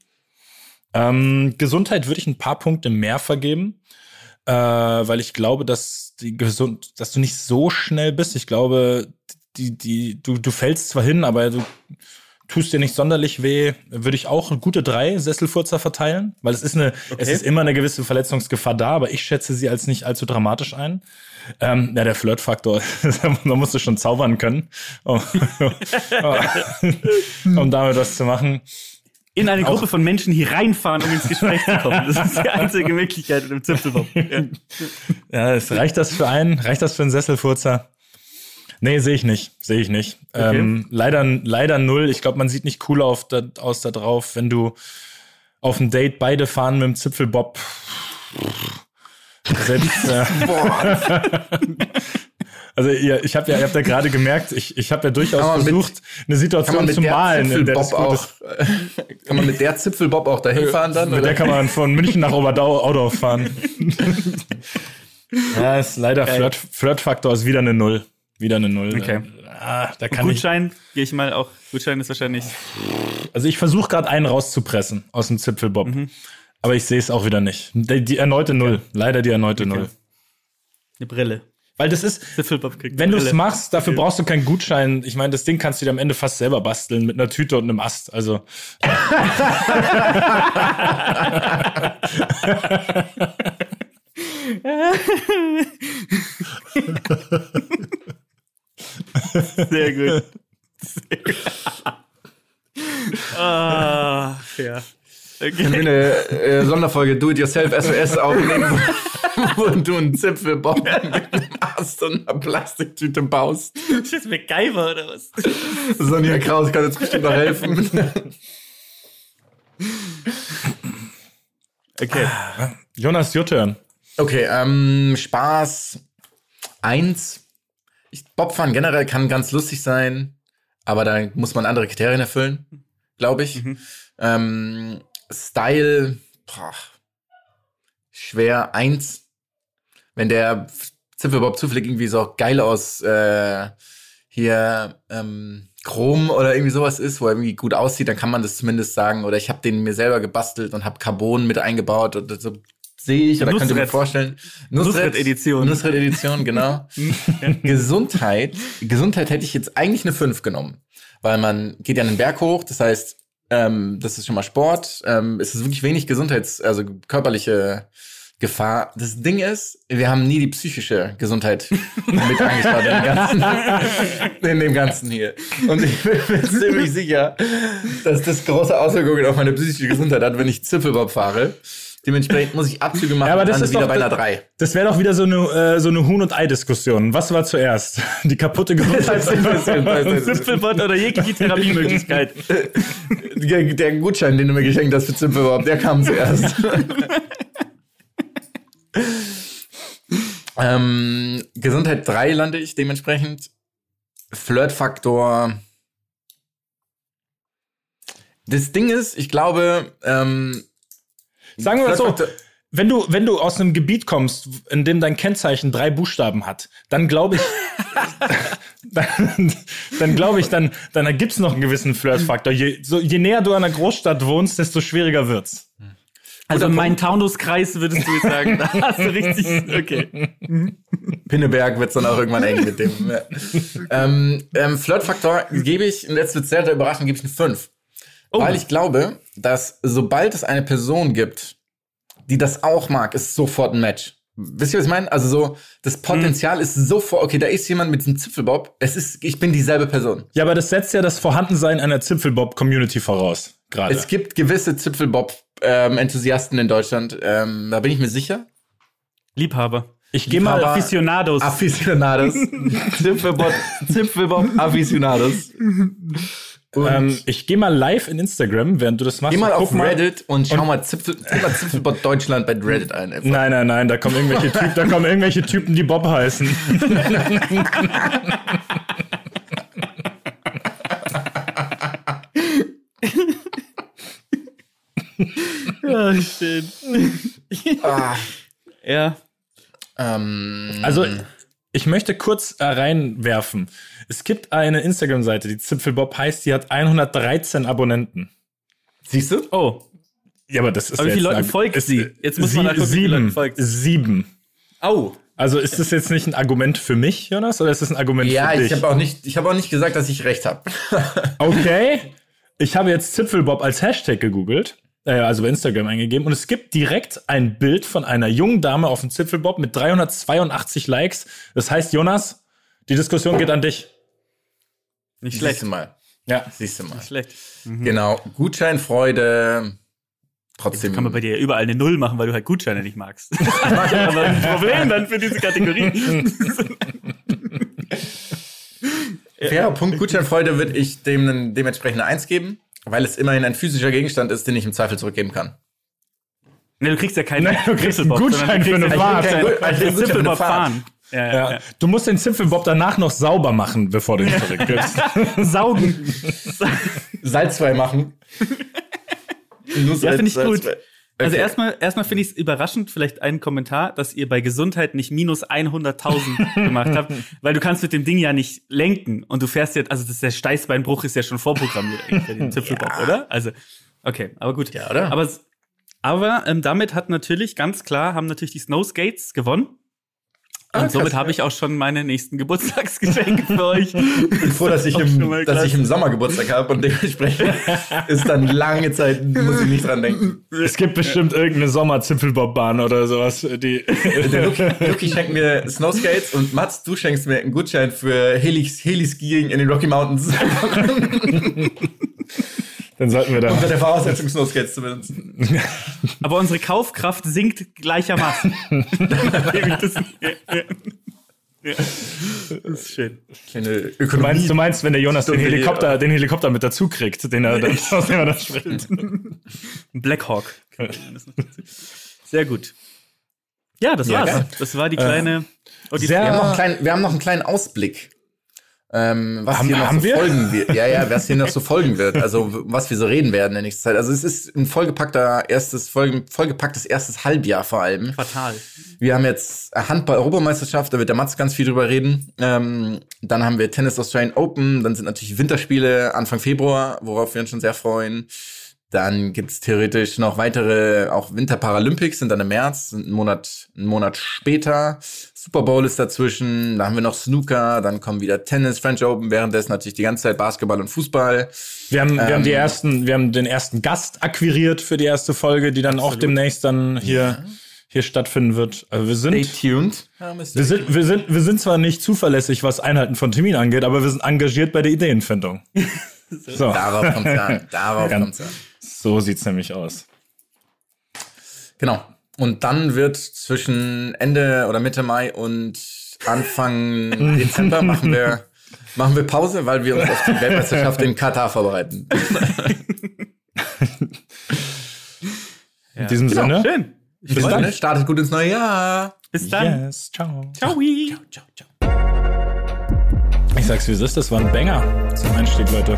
Ähm, Gesundheit würde ich ein paar Punkte mehr vergeben, äh, weil ich glaube, dass die gesund, dass du nicht so schnell bist. Ich glaube, die, die, du, du fällst zwar hin, aber du tust dir nicht sonderlich weh. Würde ich auch gute drei Sesselfurzer verteilen, weil es ist eine, es ist immer eine gewisse Verletzungsgefahr da, aber ich schätze sie als nicht allzu dramatisch ein. Ähm, ja, der Flirtfaktor, da musst du schon zaubern können, um, um damit was zu machen. In eine Gruppe von Menschen hier reinfahren, um ins Gespräch zu kommen. Das ist die einzige Möglichkeit mit dem Zipfelbob. Ja. Ja, es reicht das für einen? Reicht das für einen Sesselfurzer? Nee, sehe ich nicht. Sehe ich nicht. Ähm, leider, leider null. Ich glaube, man sieht nicht cool auf da, aus da drauf, wenn du auf ein Date beide fahren mit dem Zipfelbob. Selbst, äh, also ihr, ich habe ja, ihr habt ja gerade gemerkt, ich, ich habe ja durchaus man mit- versucht, eine Situation zu malen, in der das auch, ist. äh, kann man mit der Zipfelbob auch dahin fahren dann? Mit oder? der kann man von München nach Oberdau fahren. ja, ist leider Flirt, Flirtfaktor ist wieder eine Null. Wieder eine Null. Okay. Ah, da kann ich, Gutschein, gehe ich mal auch. Gutschein ist wahrscheinlich. also ich versuche gerade einen rauszupressen aus dem Zipfelbob. Aber ich sehe es auch wieder nicht. Die, die erneute Null. Leider die erneute Null. Eine Brille. Weil das ist, wenn du es machst, dafür brauchst du keinen Gutschein. Ich meine, das Ding kannst du dir am Ende fast selber basteln mit einer Tüte und einem Ast. Also. Sehr gut. Sehr gut. ah, ja. Wenn Okay. wir eine äh, Sonderfolge Do-It-Yourself SOS aufnehmen, wo, du einen Zipfelbob mit einem Ast und einer Plastiktüte baust. Ist das MacGyver oder was? Sonja Kraus kann jetzt bestimmt noch helfen. Okay. Jonas, your turn. Okay, ähm, Spaß. Eins. Ich, Bobfahren generell kann ganz lustig sein, aber da muss man andere Kriterien erfüllen, glaube ich. Ähm, Style, boah, schwer. Eins. Wenn der Zipfelbob zufällig irgendwie so geil aus äh, hier ähm, Chrom oder irgendwie sowas ist, wo er irgendwie gut aussieht, dann kann man das zumindest sagen. Oder ich habe den mir selber gebastelt und habe Carbon mit eingebaut und so sehe ich oder könnt ihr mir Nusret. vorstellen. Nusret-Edition. Nusret-Edition, genau. Gesundheit. Gesundheit hätte ich jetzt eigentlich eine 5 genommen. Weil man geht ja einen Berg hoch, das heißt, ähm, das ist schon mal Sport. Ähm, es ist wirklich wenig Gesundheits-, also körperliche Gefahr. Das Ding ist, wir haben nie die psychische Gesundheit mit angeschaut in dem Ganzen, in dem Ganzen hier. Und ich bin mir ziemlich sicher, dass das große Auswirkungen auf meine psychische Gesundheit hat, wenn ich Zipfelbob fahre. Dementsprechend muss ich Abzüge machen Ja, aber das ist wieder doch- bei einer 3. Das wäre doch wieder so eine, äh, so eine Huhn- und Ei-Diskussion. Was war zuerst? Die kaputte Gesundheitssituation. Zipfelbot oder jegliche Therapiemöglichkeit. Der, der Gutschein, den du mir geschenkt hast für Zipfelbob, der kam zuerst. ähm, Gesundheit 3 lande ich dementsprechend. Flirtfaktor Das Ding ist, ich glaube, ähm, Sagen wir mal so, wenn du, wenn du aus einem Gebiet kommst, in dem dein Kennzeichen drei Buchstaben hat, dann glaube ich, dann, dann glaube ich, dann, dann gibt's noch einen gewissen Flirtfaktor. Je, so, je näher du an einer Großstadt wohnst, desto schwieriger wird's. Also mein Taunuskreis würdest du jetzt sagen, da hast du richtig, okay. Pinneberg wird dann auch irgendwann eng mit dem. ähm, ähm, Flirtfaktor gebe ich, und jetzt wird sehr, sehr überraschend, gebe ich eine 5. Weil ich glaube, dass sobald es eine Person gibt, die das auch mag, ist sofort ein Match. Wisst ihr, was ich meine? Also so, das Potenzial ist sofort, okay, da ist jemand mit diesem Zipfelbob. Es ist, ich bin dieselbe Person. Ja, aber das setzt ja das Vorhandensein einer Zipfelbob-Community voraus. Gerade. Es gibt gewisse Zipfelbob-Enthusiasten in Deutschland. Ähm, da bin ich mir sicher. Liebhaber. Ich gehe mal. Aficionados. Aficionados. Zipfelbob, Zipfelbob Aficionados. Ähm, ich gehe mal live in Instagram, während du das machst. Geh mal und auf Reddit und schau mal, Zipfel, mal Zipfelbot Deutschland bei Reddit ein. Einfach. Nein, nein, nein, da kommen irgendwelche Typen, da kommen irgendwelche Typen, die Bob heißen. Ja, schön. Ah, Ja. ähm, Also, ich möchte kurz äh, reinwerfen. Es gibt eine Instagram-Seite, die Zipfelbob heißt, die hat 113 Abonnenten. siehst du? Oh. Ja, aber das ist Aber wie ja viele Leuten ein- folgt ist- sie? Jetzt muss man sie- nachgucken, wie viele sieben. Folgt sie. Sieben. Au. Also ist das jetzt nicht ein Argument für mich, Jonas, oder ist das ein Argument Ja, für dich? ich habe auch nicht, ich habe auch nicht gesagt, dass ich recht habe. Okay. Ich habe jetzt Zipfelbob als Hashtag gegoogelt, also bei Instagram eingegeben, und es gibt direkt ein Bild von einer jungen Dame auf dem Zipfelbob mit 382 Likes. Das heißt, Jonas, die Diskussion geht an dich. Nicht Siehst schlecht. du mal. Ja. Siehst du mal. Schlecht. Genau. Gutscheinfreude. Trotzdem. Kann man bei dir überall eine Null machen, weil du halt Gutscheine nicht magst. Aber ein Problem dann für diese Kategorie. Fairer Punkt. Gutscheinfreude würde ich dem dementsprechend eine Eins geben, weil es immerhin ein physischer Gegenstand ist, den ich im Zweifel zurückgeben kann. Ne, du kriegst ja keinen Nein, du kriegst einen Gutschein für eine kriegst Fahrt. einen Ich krieg fahren. Ja, ja, Ja. Du musst den Zipfelbob danach noch sauber machen, bevor du ihn zurückgibst. Saugen. Salzfrei machen. Ja, finde ich gut. Also Okay. erstmal, erstmal finde ich es überraschend, vielleicht einen Kommentar, dass ihr bei Gesundheit nicht minus 100.000 gemacht habt, weil du kannst mit dem Ding ja nicht lenken und du fährst jetzt, also das, der Steißbeinbruch ist ja schon vorprogrammiert für den Zipfelbob, oder? Also, okay, aber gut. Ja, oder? Aber, aber ähm, damit hat natürlich ganz klar, haben natürlich die Snow Skates gewonnen. Und Ah, somit habe ich auch schon meine nächsten Geburtstagsgeschenke für euch. Ich bin froh, dass ich, im, dass ich im Sommer Geburtstag habe und dementsprechend ist dann lange Zeit, muss ich nicht dran denken. es gibt bestimmt irgendeine Sommer-Zipfelbobbahn oder sowas, die. Der Luki, Luki schenkt mir Snowskates und Mats, du schenkst mir einen Gutschein für Heli, Heli-Skiing in den Rocky Mountains. Dann sollten wir da. Unter der Voraussetzung, Snowskates zu benutzen. Aber unsere Kaufkraft sinkt gleichermaßen. Das, ja. Das ist schön. Kleine Du meinst, du meinst, wenn der Jonas den Helikopter, den Helikopter mit dazu kriegt, den er dann, aus dem er dann spricht. Ein Blackhawk. Sehr gut. Ja, das Ja, war's. geil. Das war die kleine Odyssee. sehr- wir, haben noch einen kleinen, wir haben noch einen kleinen Ausblick. Ähm, was Haben- hier noch haben so wir? folgen wird. Ja, ja, was hier noch so folgen wird. Also, was wir so reden werden in der nächsten Zeit. Also, es ist ein vollgepackter erstes, voll, vollgepacktes erstes Halbjahr vor allem. Fatal. Wir haben jetzt Handball-Europameisterschaft, da wird der Mats ganz viel drüber reden. Ähm, dann haben wir Tennis Australian Open, dann sind natürlich Winterspiele Anfang Februar, worauf wir uns schon sehr freuen. Dann gibt's theoretisch noch weitere, auch Winter-Paralympics sind dann im März, sind einen Monat, einen Monat später. Super Bowl ist dazwischen, da haben wir noch Snooker, dann kommen wieder Tennis, French Open, währenddessen natürlich die ganze Zeit Basketball und Fußball. Wir haben, wir haben die Ähm, ersten, wir haben den ersten Gast akquiriert für die erste Folge, die dann auch demnächst dann hier, hier stattfinden wird. Also wir Stay sind, tuned. wir sind, wir sind, wir sind zwar nicht zuverlässig, was Einhalten von Termin angeht, aber wir sind engagiert bei der Ideenfindung. So, Darauf kommt's an, darauf Ganz- kommt's an. So sieht's nämlich aus. Genau. Und dann wird zwischen Ende oder Mitte Mai und Anfang Dezember machen wir, machen wir Pause, weil wir uns auf die Weltmeisterschaft in Katar vorbereiten. In diesem Genau, Sinne. schön. Ich Bis dann. Startet gut ins neue Jahr. Bis dann. Yes, ciao. Ciao. Ciao, ciao. Ich sag's wie es ist, das war ein Banger zum Einstieg, Leute.